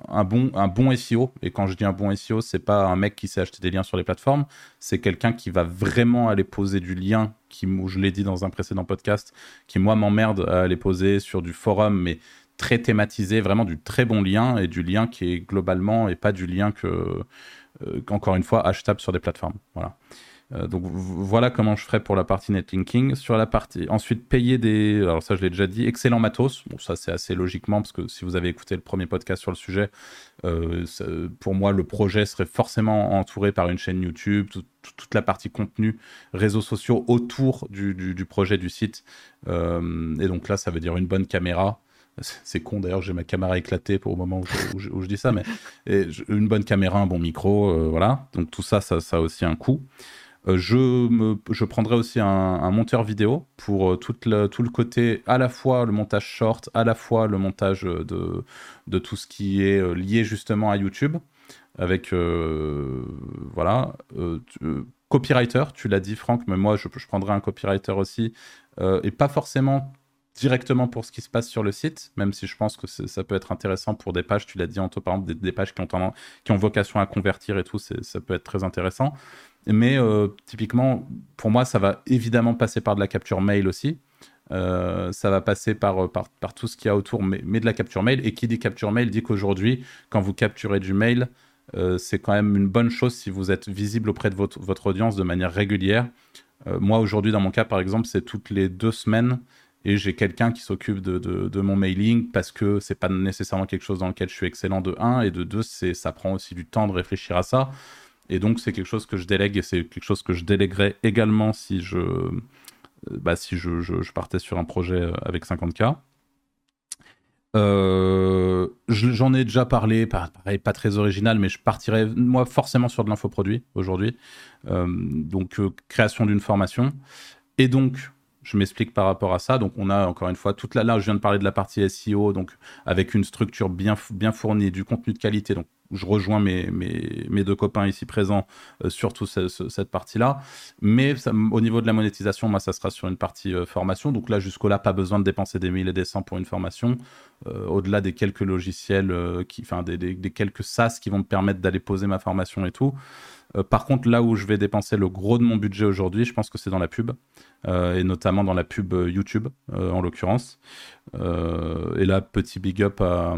un, bon, un bon SEO. Et quand je dis un bon SEO, c'est pas un mec qui sait acheter des liens sur les plateformes, c'est quelqu'un qui va vraiment aller poser du lien, qui, je l'ai dit dans un précédent podcast, qui moi m'emmerde à aller poser sur du forum, mais très thématisé, vraiment du très bon lien et du lien qui est globalement et pas du lien que, qu'encore une fois, achetable sur des plateformes. Voilà. Euh, donc voilà comment je ferai pour la partie netlinking. Sur la partie ensuite payer des, alors ça je l'ai déjà dit, excellent matos. Bon ça c'est assez logiquement parce que si vous avez écouté le premier podcast sur le sujet, euh, pour moi le projet serait forcément entouré par une chaîne YouTube, toute la partie contenu, réseaux sociaux autour du, projet du site. Euh, et donc là ça veut dire une bonne caméra, c'est con d'ailleurs, j'ai ma caméra éclatée pour au moment où je, où je, dis ça, mais une bonne caméra, un bon micro, voilà. Donc tout ça, ça, ça a aussi un coût. Euh, je, me, je prendrai aussi un, monteur vidéo pour euh, tout le, côté, à la fois le montage short, à la fois le montage de, de tout ce qui est euh, lié justement à YouTube. Avec, voilà, copywriter, tu l'as dit Franck, mais moi je, je prendrai un copywriter aussi, et pas forcément directement pour ce qui se passe sur le site, même si je pense que ça peut être intéressant pour des pages, tu l'as dit Anto, par exemple, des, pages qui ont, qui ont vocation à convertir et tout, ça peut être très intéressant. Mais euh, typiquement, pour moi, ça va évidemment passer par de la capture mail aussi. Euh, ça va passer par, euh, par, par, tout ce qu'il y a autour, mais, mais, de la capture mail. Et qui dit capture mail dit qu'aujourd'hui, quand vous capturez du mail, c'est quand même une bonne chose si vous êtes visible auprès de votre, votre audience de manière régulière. moi, aujourd'hui, dans mon cas, par exemple, c'est toutes les deux semaines et j'ai quelqu'un qui s'occupe de, mon mailing parce que c'est pas nécessairement quelque chose dans lequel je suis excellent de 1 et de 2, ça prend aussi du temps de réfléchir à ça. Et donc, c'est quelque chose que je délègue et c'est quelque chose que je déléguerais également si je, euh, bah, si je, partais sur un projet euh, avec 50K. Euh, J'en ai déjà parlé, pareil, pas très original, mais je partirais, moi, forcément sur de l'infoproduit aujourd'hui. Donc, création d'une formation. Et donc, Je m'explique par rapport à ça. Donc, on a encore une fois toute la. Là, je viens de parler de la partie SEO, donc avec une structure bien, bien fournie, du contenu de qualité. Donc, je rejoins mes, mes, mes, deux copains ici présents euh, sur toute cette partie-là. Mais au niveau de la monétisation, moi, ça sera sur une partie euh, formation. Donc là, jusqu'au là, pas besoin de dépenser des 1000 et des 100 pour une formation. Euh, au-delà des quelques logiciels, qui, enfin, des, des, quelques SaaS qui vont me permettre d'aller poser ma formation et tout. par contre, là où je vais dépenser le gros de mon budget aujourd'hui, je pense que c'est dans la pub. Euh, et notamment dans la pub euh, YouTube euh, en l'occurrence. Et là, petit big up à,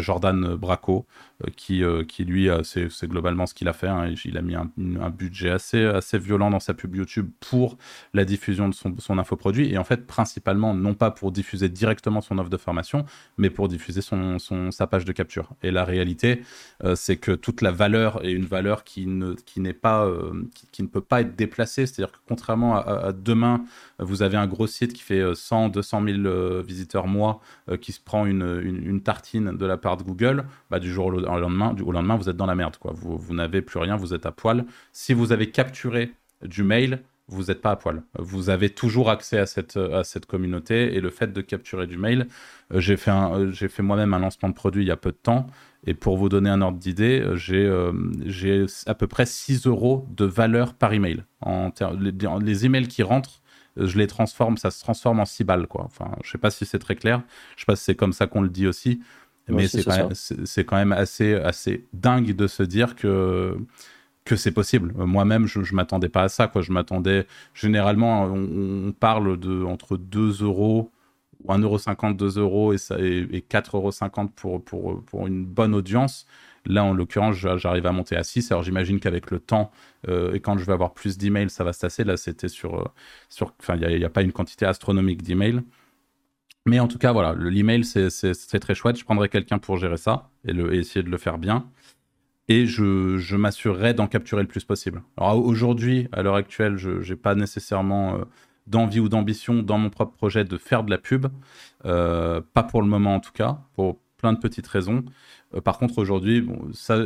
Jordan Braco, qui, qui lui, c'est globalement ce qu'il a fait. Hein. il a mis un, budget assez, assez violent dans sa pub YouTube pour la diffusion de son, son infoproduit. Et en fait, principalement, non pas pour diffuser directement son offre de formation, mais pour diffuser son, son sa page de capture. Et la réalité, c'est que toute la valeur est une valeur qui ne, qui n'est pas, qui, ne peut pas être déplacée. C'est-à-dire que contrairement à demain, vous avez un gros site qui fait 100, 200 000 visiteurs mois, euh, qui se prend une, tartine de la part de Google, bah, du jour au lendemain, au lendemain, vous êtes dans la merde. Quoi. Vous, vous n'avez plus rien, vous êtes à poil. Si vous avez capturé du mail, vous n'êtes pas à poil. Vous avez toujours accès à cette, à cette communauté et le fait de capturer du mail, euh, j'ai fait, euh, fait moi-même un lancement de produit il y a peu de temps et pour vous donner un ordre d'idée, euh, j'ai à peu près 6 euros de valeur par email. En les, les, emails qui rentrent, je les transforme, ça se transforme en 6 balles. Quoi. Enfin, je ne sais pas si c'est très clair, je ne sais pas si c'est comme ça qu'on le dit aussi, mais c'est quand, quand, même assez, assez dingue de se dire que que c'est possible. Moi-même, je ne m'attendais pas à ça. Quoi. Je m'attendais, généralement, on, parle de entre 2 euros ou 1,50€, 2 euros et, ça, et, et 4,50€ pour, pour, pour une bonne audience. Là, en l'occurrence, j'arrive à monter à 6. Alors, j'imagine qu'avec le temps euh, et quand je vais avoir plus d'emails, ça va se tasser. Là, c'était sur. Euh, sur enfin, il n'y a, pas une quantité astronomique d'emails. Mais en tout cas, voilà, l'email, c'est très chouette. Je prendrai quelqu'un pour gérer ça et, essayer de le faire bien et je, je m'assurerai d'en capturer le plus possible. Alors aujourd'hui, à l'heure actuelle, je n'ai pas nécessairement euh, d'envie ou d'ambition dans mon propre projet de faire de la pub, pas pour le moment en tout cas, pour plein de petites raisons. Euh, par contre, aujourd'hui,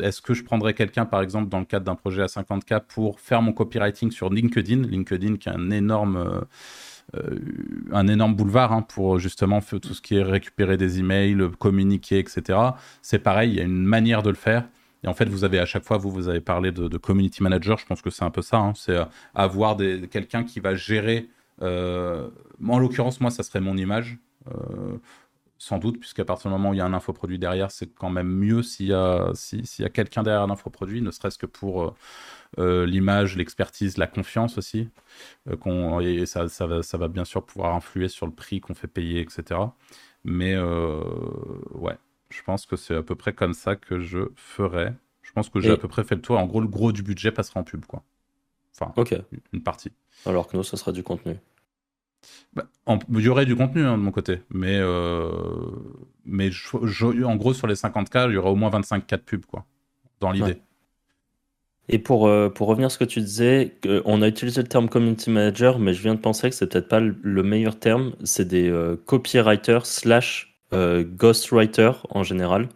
est-ce que je prendrais quelqu'un, par exemple, dans le cadre d'un projet à 50K pour faire mon copywriting sur LinkedIn? LinkedIn qui est un énorme... un énorme boulevard hein, pour justement tout ce qui est récupérer des emails, communiquer, etc. C'est pareil, il y a une manière de le faire et en fait, vous avez à chaque fois, vous, vous avez parlé de, community manager, je pense que c'est un peu ça, hein. c'est euh, avoir quelqu'un qui va gérer, euh, en l'occurrence, moi, ça serait mon image, euh, sans doute, puisqu'à partir du moment où il y a un infoproduit derrière, c'est quand même mieux s'il y a, s'il y a quelqu'un derrière un infoproduit, ne serait-ce que pour l'image, l'expertise, la confiance aussi, qu'on, et ça, ça, va, ça va bien sûr pouvoir influer sur le prix qu'on fait payer, etc. Mais ouais, je pense que c'est à peu près comme ça que je ferais. Je pense que j'ai à peu près fait le tour. En gros, le gros du budget passera en pub, quoi. Enfin, une partie. Alors que nous, ça sera du contenu. Bah, il y aurait du contenu hein, de mon côté, mais, euh, mais en gros, sur les 50K, il y aura au moins 25 cas de pub, quoi, dans l'idée. Et pour, euh, pour revenir à ce que tu disais, on a utilisé le terme community manager, mais je viens de penser que c'est peut-être pas le meilleur terme. C'est des euh, copywriters slash euh, ghostwriter en général.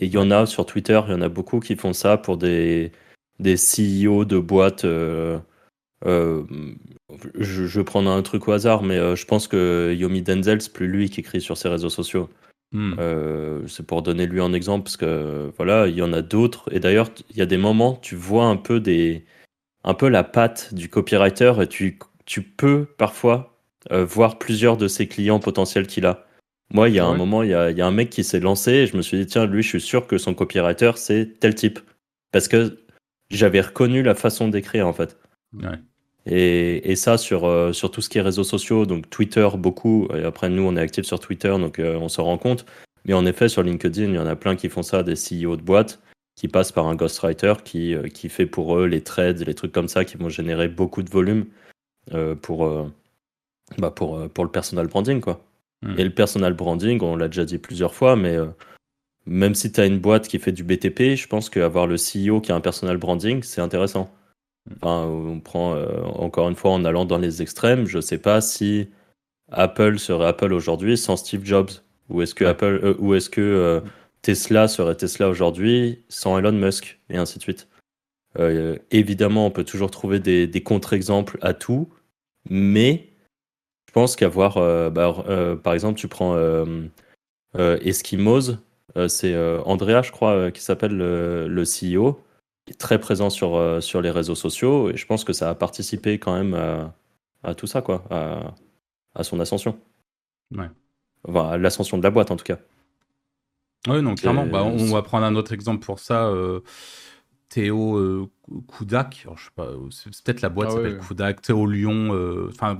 Et il y en a sur Twitter, il y en a beaucoup qui font ça pour des, des CEO de boîtes. Euh, euh, je, je vais prendre un truc au hasard, mais je pense que Yomi Denzel, c'est plus lui qui écrit sur ses réseaux sociaux. Hmm. c'est pour donner lui un exemple, parce que voilà, il y en a d'autres. Et d'ailleurs, il y a des moments, tu vois un peu des, un peu la patte du copywriter et tu, tu peux parfois voir plusieurs de ses clients potentiels qu'il a. Moi, il y a un moment, il y a, un mec qui s'est lancé et je me suis dit, tiens, lui, je suis sûr que son copywriter, c'est tel type. Parce que j'avais reconnu la façon d'écrire, en fait. Et, ça, sur, euh, sur tout ce qui est réseaux sociaux, donc Twitter, beaucoup. Et après, nous, on est actifs sur Twitter, donc euh, on s'en rend compte. Mais en effet, sur LinkedIn, il y en a plein qui font ça, des CEO de boîtes, qui passent par un ghostwriter qui, euh, qui fait pour eux les trades, les trucs comme ça, qui vont générer beaucoup de volume pour, bah pour, pour le personal branding, quoi. Hmm. Et le personal branding, on l'a déjà dit plusieurs fois, mais même si tu as une boîte qui fait du BTP, je pense qu'avoir le CEO qui a un personal branding, c'est intéressant. Enfin, on prend euh, encore une fois en allant dans les extrêmes, je sais pas si Apple serait Apple aujourd'hui sans Steve Jobs, ou est-ce que Apple, euh, ou est-ce que Tesla serait Tesla aujourd'hui sans Elon Musk, et ainsi de suite. évidemment, on peut toujours trouver des, des contre-exemples à tout, mais Je pense qu'avoir, bah, par exemple, tu prends Eskimos, c'est Andrea, je crois, qui s'appelle le, le, CEO, très présent sur, sur les réseaux sociaux, et je pense que ça a participé quand même à, à tout ça, quoi, à, à son ascension. Ouais. Enfin, l'ascension de la boîte, en tout cas. Oui, non, clairement. Bah, on va prendre un autre exemple pour ça. Euh, Théo euh, Koudak, je sais pas, c'est peut-être la boîte qui ah s'appelle Koudak, Théo Lyon, euh, enfin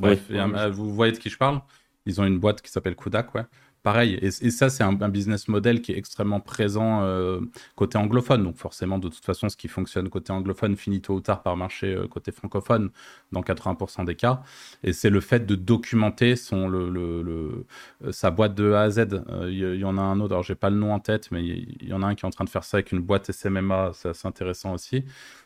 vous voyez de qui je parle? Ils ont une boîte qui s'appelle Koudak, ouais pareil. Et, ça, c'est un, business model qui est extrêmement présent euh, côté anglophone. Donc forcément, de toute façon, ce qui fonctionne côté anglophone finit tôt ou tard par marcher euh, côté francophone dans 80% des cas. Et c'est le fait de documenter son, le, le, euh, sa boîte de A à Z. Il y, en a un autre, alors j'ai pas le nom en tête, mais il y, en a un qui est en train de faire ça avec une boîte SMMA. C'est assez intéressant aussi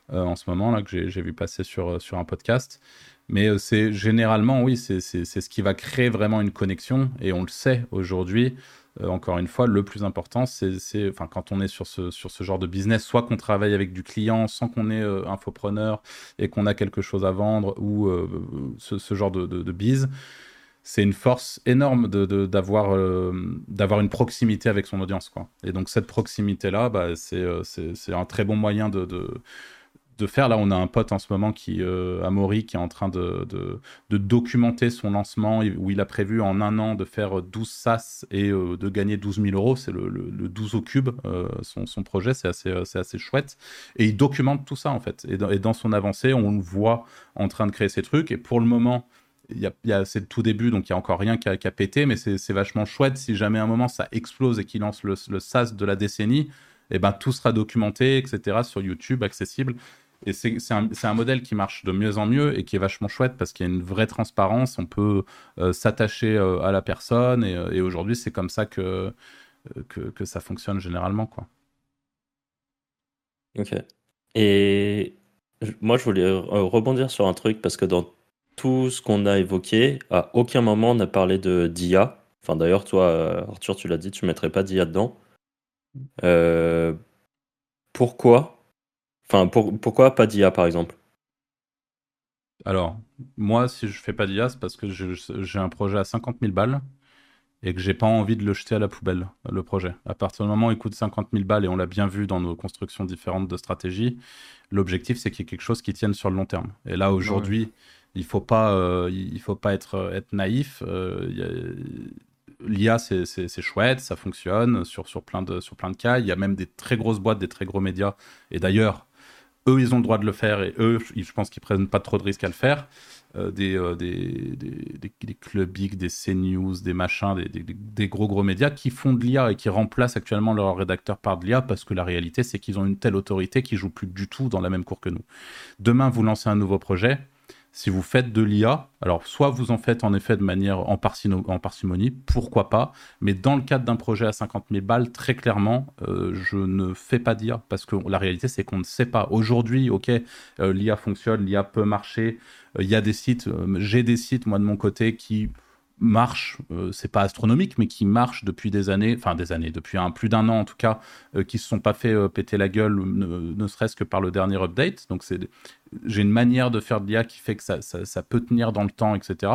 en ce moment, là, que j'ai vu passer sur, sur un podcast. Mais euh, c'est généralement, oui, c'est ce qui va créer vraiment une connexion. Et on le sait aujourd'hui, euh, encore une fois, le plus important, c'est enfin, quand on est sur ce, sur ce genre de business, soit qu'on travaille avec du client sans qu'on ait euh, infopreneur et qu'on a quelque chose à vendre ou ce, genre de, de, bise. C'est une force énorme d'avoir de, d'avoir une proximité avec son audience. Quoi. Et donc cette proximité-là, bah, c'est un très bon moyen de, de faire. Là, on a un pote en ce moment qui, euh, Amaury, qui est en train de, de, documenter son lancement, où il a prévu en un an de faire 12 SAS et euh, de gagner 12 000 euros. C'est le, le, 12 au cube, euh, son, son, projet, c'est assez, assez chouette. Et il documente tout ça, en fait. Et dans, son avancée, on le voit en train de créer ces trucs. Et pour le moment, y a, y a c'est le tout début, donc il y a encore rien qui a, pété, mais c'est, vachement chouette. Si jamais à un moment ça explose et qu'il lance le, le SAS de la décennie, et eh ben, tout sera documenté, etc., sur YouTube, accessible. Et c'est un, modèle qui marche de mieux en mieux et qui est vachement chouette parce qu'il y a une vraie transparence, on peut euh, s'attacher euh, à la personne et, euh, et aujourd'hui c'est comme ça que, que, ça fonctionne généralement. Quoi. Ok. Et moi je voulais rebondir sur un truc parce que dans tout ce qu'on a évoqué, à aucun moment on n'a parlé de d'IA. Enfin d'ailleurs toi Arthur tu l'as dit, tu mettrais pas d'IA dedans. pourquoi Enfin, pourquoi pas d'IA par exemple? Alors, moi, si je fais pas d'IA, c'est parce que j'ai un projet à 50 000 balles et que j'ai pas envie de le jeter à la poubelle, le projet. À partir du moment où il coûte 50 000 balles, et on l'a bien vu dans nos constructions différentes de stratégie, l'objectif, c'est qu'il y ait quelque chose qui tienne sur le long terme. Et là, aujourd'hui, il faut pas, euh, il faut pas être, être naïf. Euh, L'IA, c'est chouette, ça fonctionne sur, sur, plein de, sur plein de cas. Il y a même des très grosses boîtes, des très gros médias. Et d'ailleurs, eux, ils ont le droit de le faire et eux, je pense qu'ils prennent pas trop de risques à le faire. Euh, euh, des, des, des, clubs big, des CNews, des machins, des, gros gros médias qui font de l'IA et qui remplacent actuellement leurs rédacteurs par de l'IA parce que la réalité, c'est qu'ils ont une telle autorité qui joue plus du tout dans la même cour que nous. Demain, vous lancez un nouveau projet, si vous faites de l'IA, alors soit vous en faites en effet de manière en, parcimonie, pourquoi pas, mais dans le cadre d'un projet à 50 000 balles, très clairement, euh, je ne fais pas d'IA parce que la réalité c'est qu'on ne sait pas. Aujourd'hui, ok, euh, l'IA fonctionne, l'IA peut marcher, euh, il y a des sites, j'ai des sites moi de mon côté qui marche, euh, c'est pas astronomique, mais qui marche depuis des années, enfin des années, depuis un, plus d'un an en tout cas, euh, qui se sont pas fait euh, péter la gueule, ne, serait-ce que par le dernier update. Donc c'est, j'ai une manière de faire de l'IA qui fait que ça, ça, peut tenir dans le temps, etc.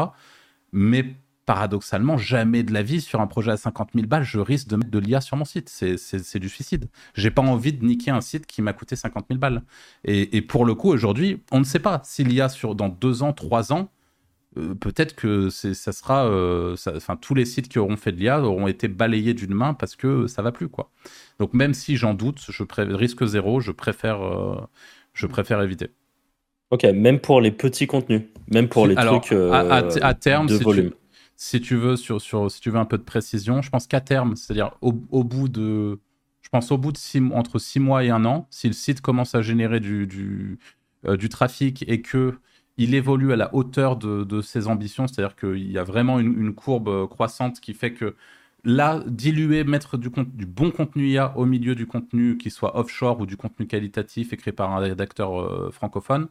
Mais paradoxalement, jamais de la vie sur un projet à 50 000 balles, je risque de mettre de l'IA sur mon site. C'est du suicide. J'ai pas envie de niquer un site qui m'a coûté 50 000 balles. Et, et pour le coup, aujourd'hui, on ne sait pas si l'IA sur dans deux ans, trois ans euh, peut-être que ça sera, euh, enfin tous les sites qui auront fait de l'IA auront été balayés d'une main parce que ça va plus quoi. Donc même si j'en doute, je risque zéro, je préfère, euh, je préfère éviter. Ok, même pour les petits contenus, même pour les trucs à, terme, de si volume. Tu, si tu veux sur, sur, si tu veux un peu de précision, je pense qu'à terme, c'est-à-dire au, bout de, je pense au bout de six, entre six mois et un an, si le site commence à générer du, du, du trafic et que il évolue à la hauteur de, ses ambitions, c'est-à-dire qu'il y a vraiment une, courbe euh, croissante qui fait que là, diluer, mettre du, du, bon contenu IA au milieu du contenu qui soit offshore ou du contenu qualitatif écrit par un rédacteur euh, francophone,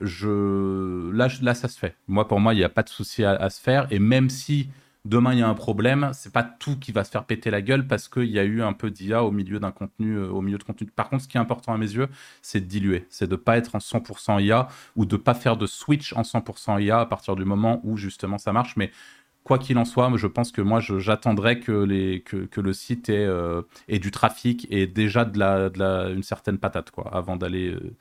je... là, là, ça se fait. Moi, pour moi, il n'y a pas de souci à, se faire. Et même si demain il y a un problème, c'est pas tout qui va se faire péter la gueule parce qu'il y a eu un peu d'IA au milieu d'un contenu, euh, au milieu de contenu. Par contre, ce qui est important à mes yeux, c'est de diluer, c'est de pas être en 100% IA ou de pas faire de switch en 100% IA à partir du moment où justement ça marche. Mais quoi qu'il en soit, je pense que moi, j'attendrai que, que, le site ait, euh, du trafic et déjà de la, une certaine patate, quoi, avant d'aller euh,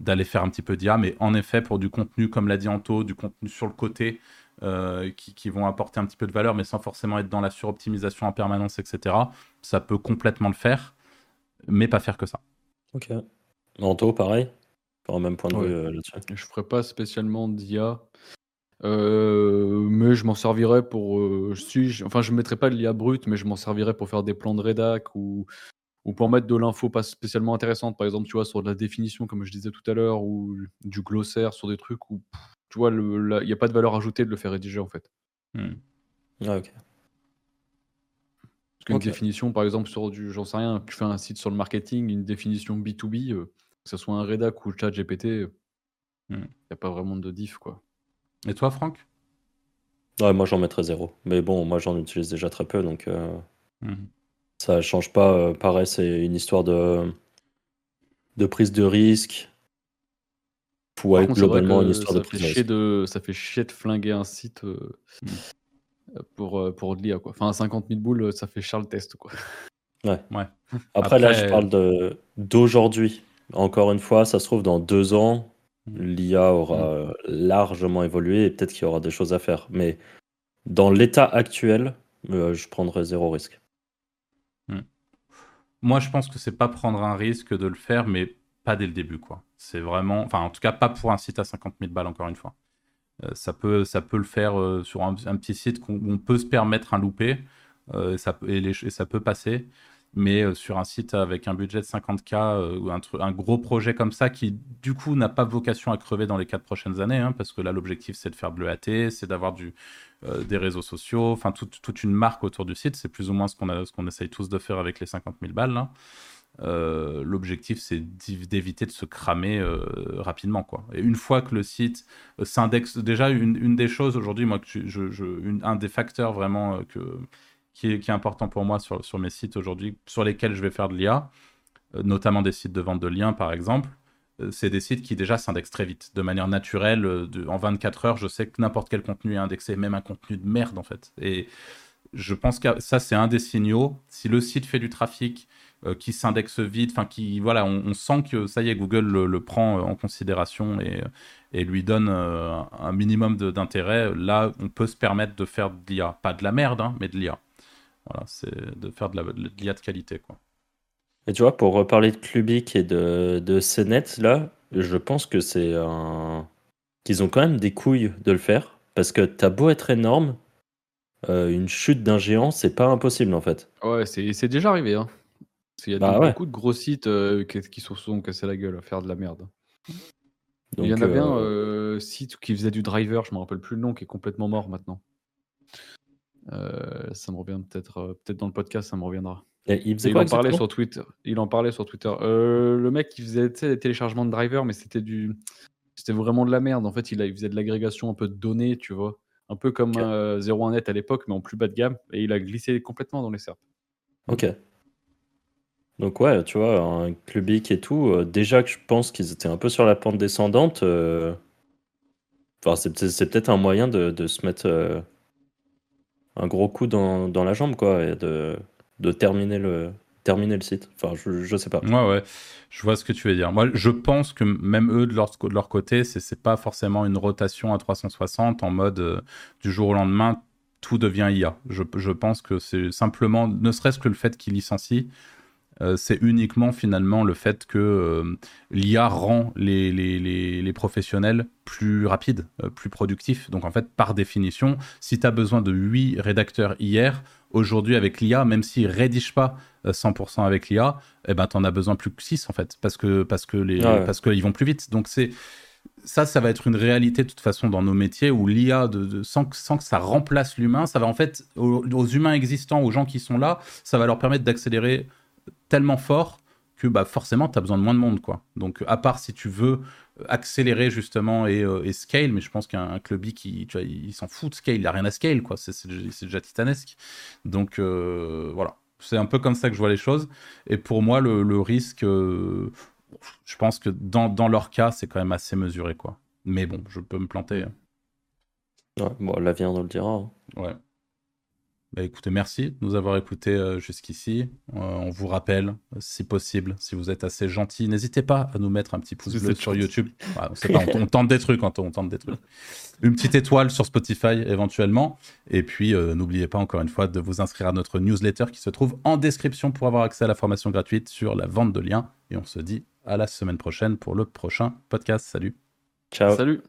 d'aller faire un petit peu d'IA. Mais en effet, pour du contenu, comme l'a dit Anto, du contenu sur le côté, euh, qui, vont apporter un petit peu de valeur, mais sans forcément être dans la suroptimisation en permanence, etc., ça peut complètement le faire, mais pas faire que ça. Ok. Anto, pareil? Par même point de vue là-dessus? Je ferai pas spécialement d'IA. Euh, mais je m'en servirais pour. Euh, si, enfin, je ne mettrais pas de l'IA brute, mais je m'en servirais pour faire des plans de rédac ou, ou pour mettre de l'info pas spécialement intéressante. Par exemple, tu vois, sur de la définition, comme je disais tout à l'heure, ou du glossaire, sur des trucs où, tu vois, il n'y a pas de valeur ajoutée de le faire rédiger, en fait. Hmm. Ah, ok. Parce qu'une définition, par exemple, sur du, j'en sais rien, tu fais un site sur le marketing, une définition B2B, euh, que ce soit un rédac ou le chat GPT, il n'y hmm. a pas vraiment de diff, quoi. Et toi, Franck? Ouais, moi j'en mettrais zéro. Mais bon, moi j'en utilise déjà très peu, donc euh, mhm. ça change pas. Euh, pareil, c'est une histoire de, de prise de risque. Ouais, globalement, une histoire de prise de risque. De, ça fait chier de flinguer un site euh, mhm. pour, pour de l'IA. Quoi. Enfin, 50 000 boules, ça fait Charles Test. Quoi. Après, là, je parle d'aujourd'hui. Encore une fois, ça se trouve dans deux ans, l'IA aura mm. euh, largement évolué et peut-être qu'il y aura des choses à faire. Mais dans l'état actuel, euh, je prendrais zéro risque. Moi, je pense que c'est pas prendre un risque de le faire, mais pas dès le début, quoi. C'est vraiment, enfin, en tout cas, pas pour un site à 50 000 balles, encore une fois. Euh, ça, peut, ça peut le faire sur un, petit site où on peut se permettre un loupé, ça, et ça peut passer mais euh, sur un site avec un budget de 50K euh, ou un, gros projet comme ça qui du coup n'a pas vocation à crever dans les quatre prochaines années, hein, parce que là l'objectif c'est de faire de l'EAT, c'est d'avoir euh, des réseaux sociaux, enfin toute une marque autour du site, c'est plus ou moins ce qu'on qu'on essaye tous de faire avec les 50 000 balles. L'objectif c'est d'éviter de se cramer rapidement quoi. Et une fois que le site s'indexe, déjà une, des choses aujourd'hui, moi un des facteurs vraiment qui est, important pour moi sur, mes sites aujourd'hui, sur lesquels je vais faire de l'IA, euh, notamment des sites de vente de liens par exemple. Euh, c'est des sites qui déjà s'indexent très vite, de manière naturelle. Euh, en 24 heures, je sais que n'importe quel contenu est indexé, même un contenu de merde en fait. Et je pense que ça, c'est un des signaux. Si le site fait du trafic, qui s'indexe vite, enfin qui voilà, on, sent que ça y est, Google le, prend en considération et, et lui donne un minimum d'intérêt. Là, on peut se permettre de faire de l'IA, pas de la merde, hein, mais de l'IA. Voilà, c'est de faire de l'IA de, de, qualité. Quoi. Et tu vois, pour reparler de Clubic et de, de CNET, là, je pense que c'est un. qu'ils ont quand même des couilles de le faire. Parce que t'as beau être énorme, euh, une chute d'un géant, c'est pas impossible en fait. Ouais, c'est déjà arrivé. Hein. Il y a bah beaucoup de gros sites euh, qui, se sont cassés la gueule à faire de la merde. il y en avait un site qui faisait du driver, je me rappelle plus le nom, qui est complètement mort maintenant. Euh, ça me revient peut-être euh, peut-être dans le podcast, ça me reviendra. il, en parlait sur Twitter. Il en parlait sur Twitter. Le mec, il faisait des téléchargements de driver, mais c'était du, c'était vraiment de la merde. En fait, il, il faisait de l'agrégation un peu de données, tu vois, un peu comme okay. 01net à l'époque, mais en plus bas de gamme, et il a glissé complètement dans les serpes. Ok. Donc ouais, tu vois, un clubic et tout, déjà que je pense qu'ils étaient un peu sur la pente descendante, enfin, c'est peut-être un moyen de, se mettre un gros coup dans, la jambe, quoi, et de, terminer le, site. Enfin, je, sais pas. Ouais, ouais, je vois ce que tu veux dire. Moi, je pense que même eux, de leur, côté, c'est pas forcément une rotation à 360 en mode euh, du jour au lendemain, tout devient IA. Je pense que c'est simplement, ne serait-ce que le fait qu'ils licencient, euh, c'est uniquement finalement le fait que euh, l'IA rend les, les, les, professionnels plus rapides, euh, plus productifs. Donc en fait, par définition, si tu as besoin de 8 rédacteurs hier, aujourd'hui avec l'IA, même s'ils ne rédigent pas 100% avec l'IA, eh ben, tu en as besoin plus que 6 en fait, parce que parce que les, ah parce qu'ils vont plus vite. Donc c'est ça, ça va être une réalité de toute façon dans nos métiers où l'IA, de, sans, sans, que ça remplace l'humain, ça va en fait, aux, aux, humains existants, aux gens qui sont là, ça va leur permettre d'accélérer tellement fort que bah, forcément, tu as besoin de moins de monde. quoi. Donc, à part si tu veux accélérer justement et, et scale, mais je pense qu'un clubby qui, tu vois, il, s'en fout de scale, il a rien à scale, quoi. C'est déjà titanesque. Donc, voilà. C'est un peu comme ça que je vois les choses. Et pour moi, le, risque, je pense que dans, dans leur cas, c'est quand même assez mesuré, quoi. Mais bon, je peux me planter. Ouais, bon, l'avenir nous le dira. Hein. Ouais. Bah, écoutez, merci de nous avoir écoutés euh, jusqu'ici. Euh, on vous rappelle, si possible, si vous êtes assez gentil, n'hésitez pas à nous mettre un petit pouce bleu sur YouTube. on, tente des trucs, on tente des trucs. Une petite étoile sur Spotify éventuellement. Et puis, euh, n'oubliez pas encore une fois de vous inscrire à notre newsletter qui se trouve en description pour avoir accès à la formation gratuite sur la vente de liens. Et on se dit à la semaine prochaine pour le prochain podcast. Salut. Ciao. Salut.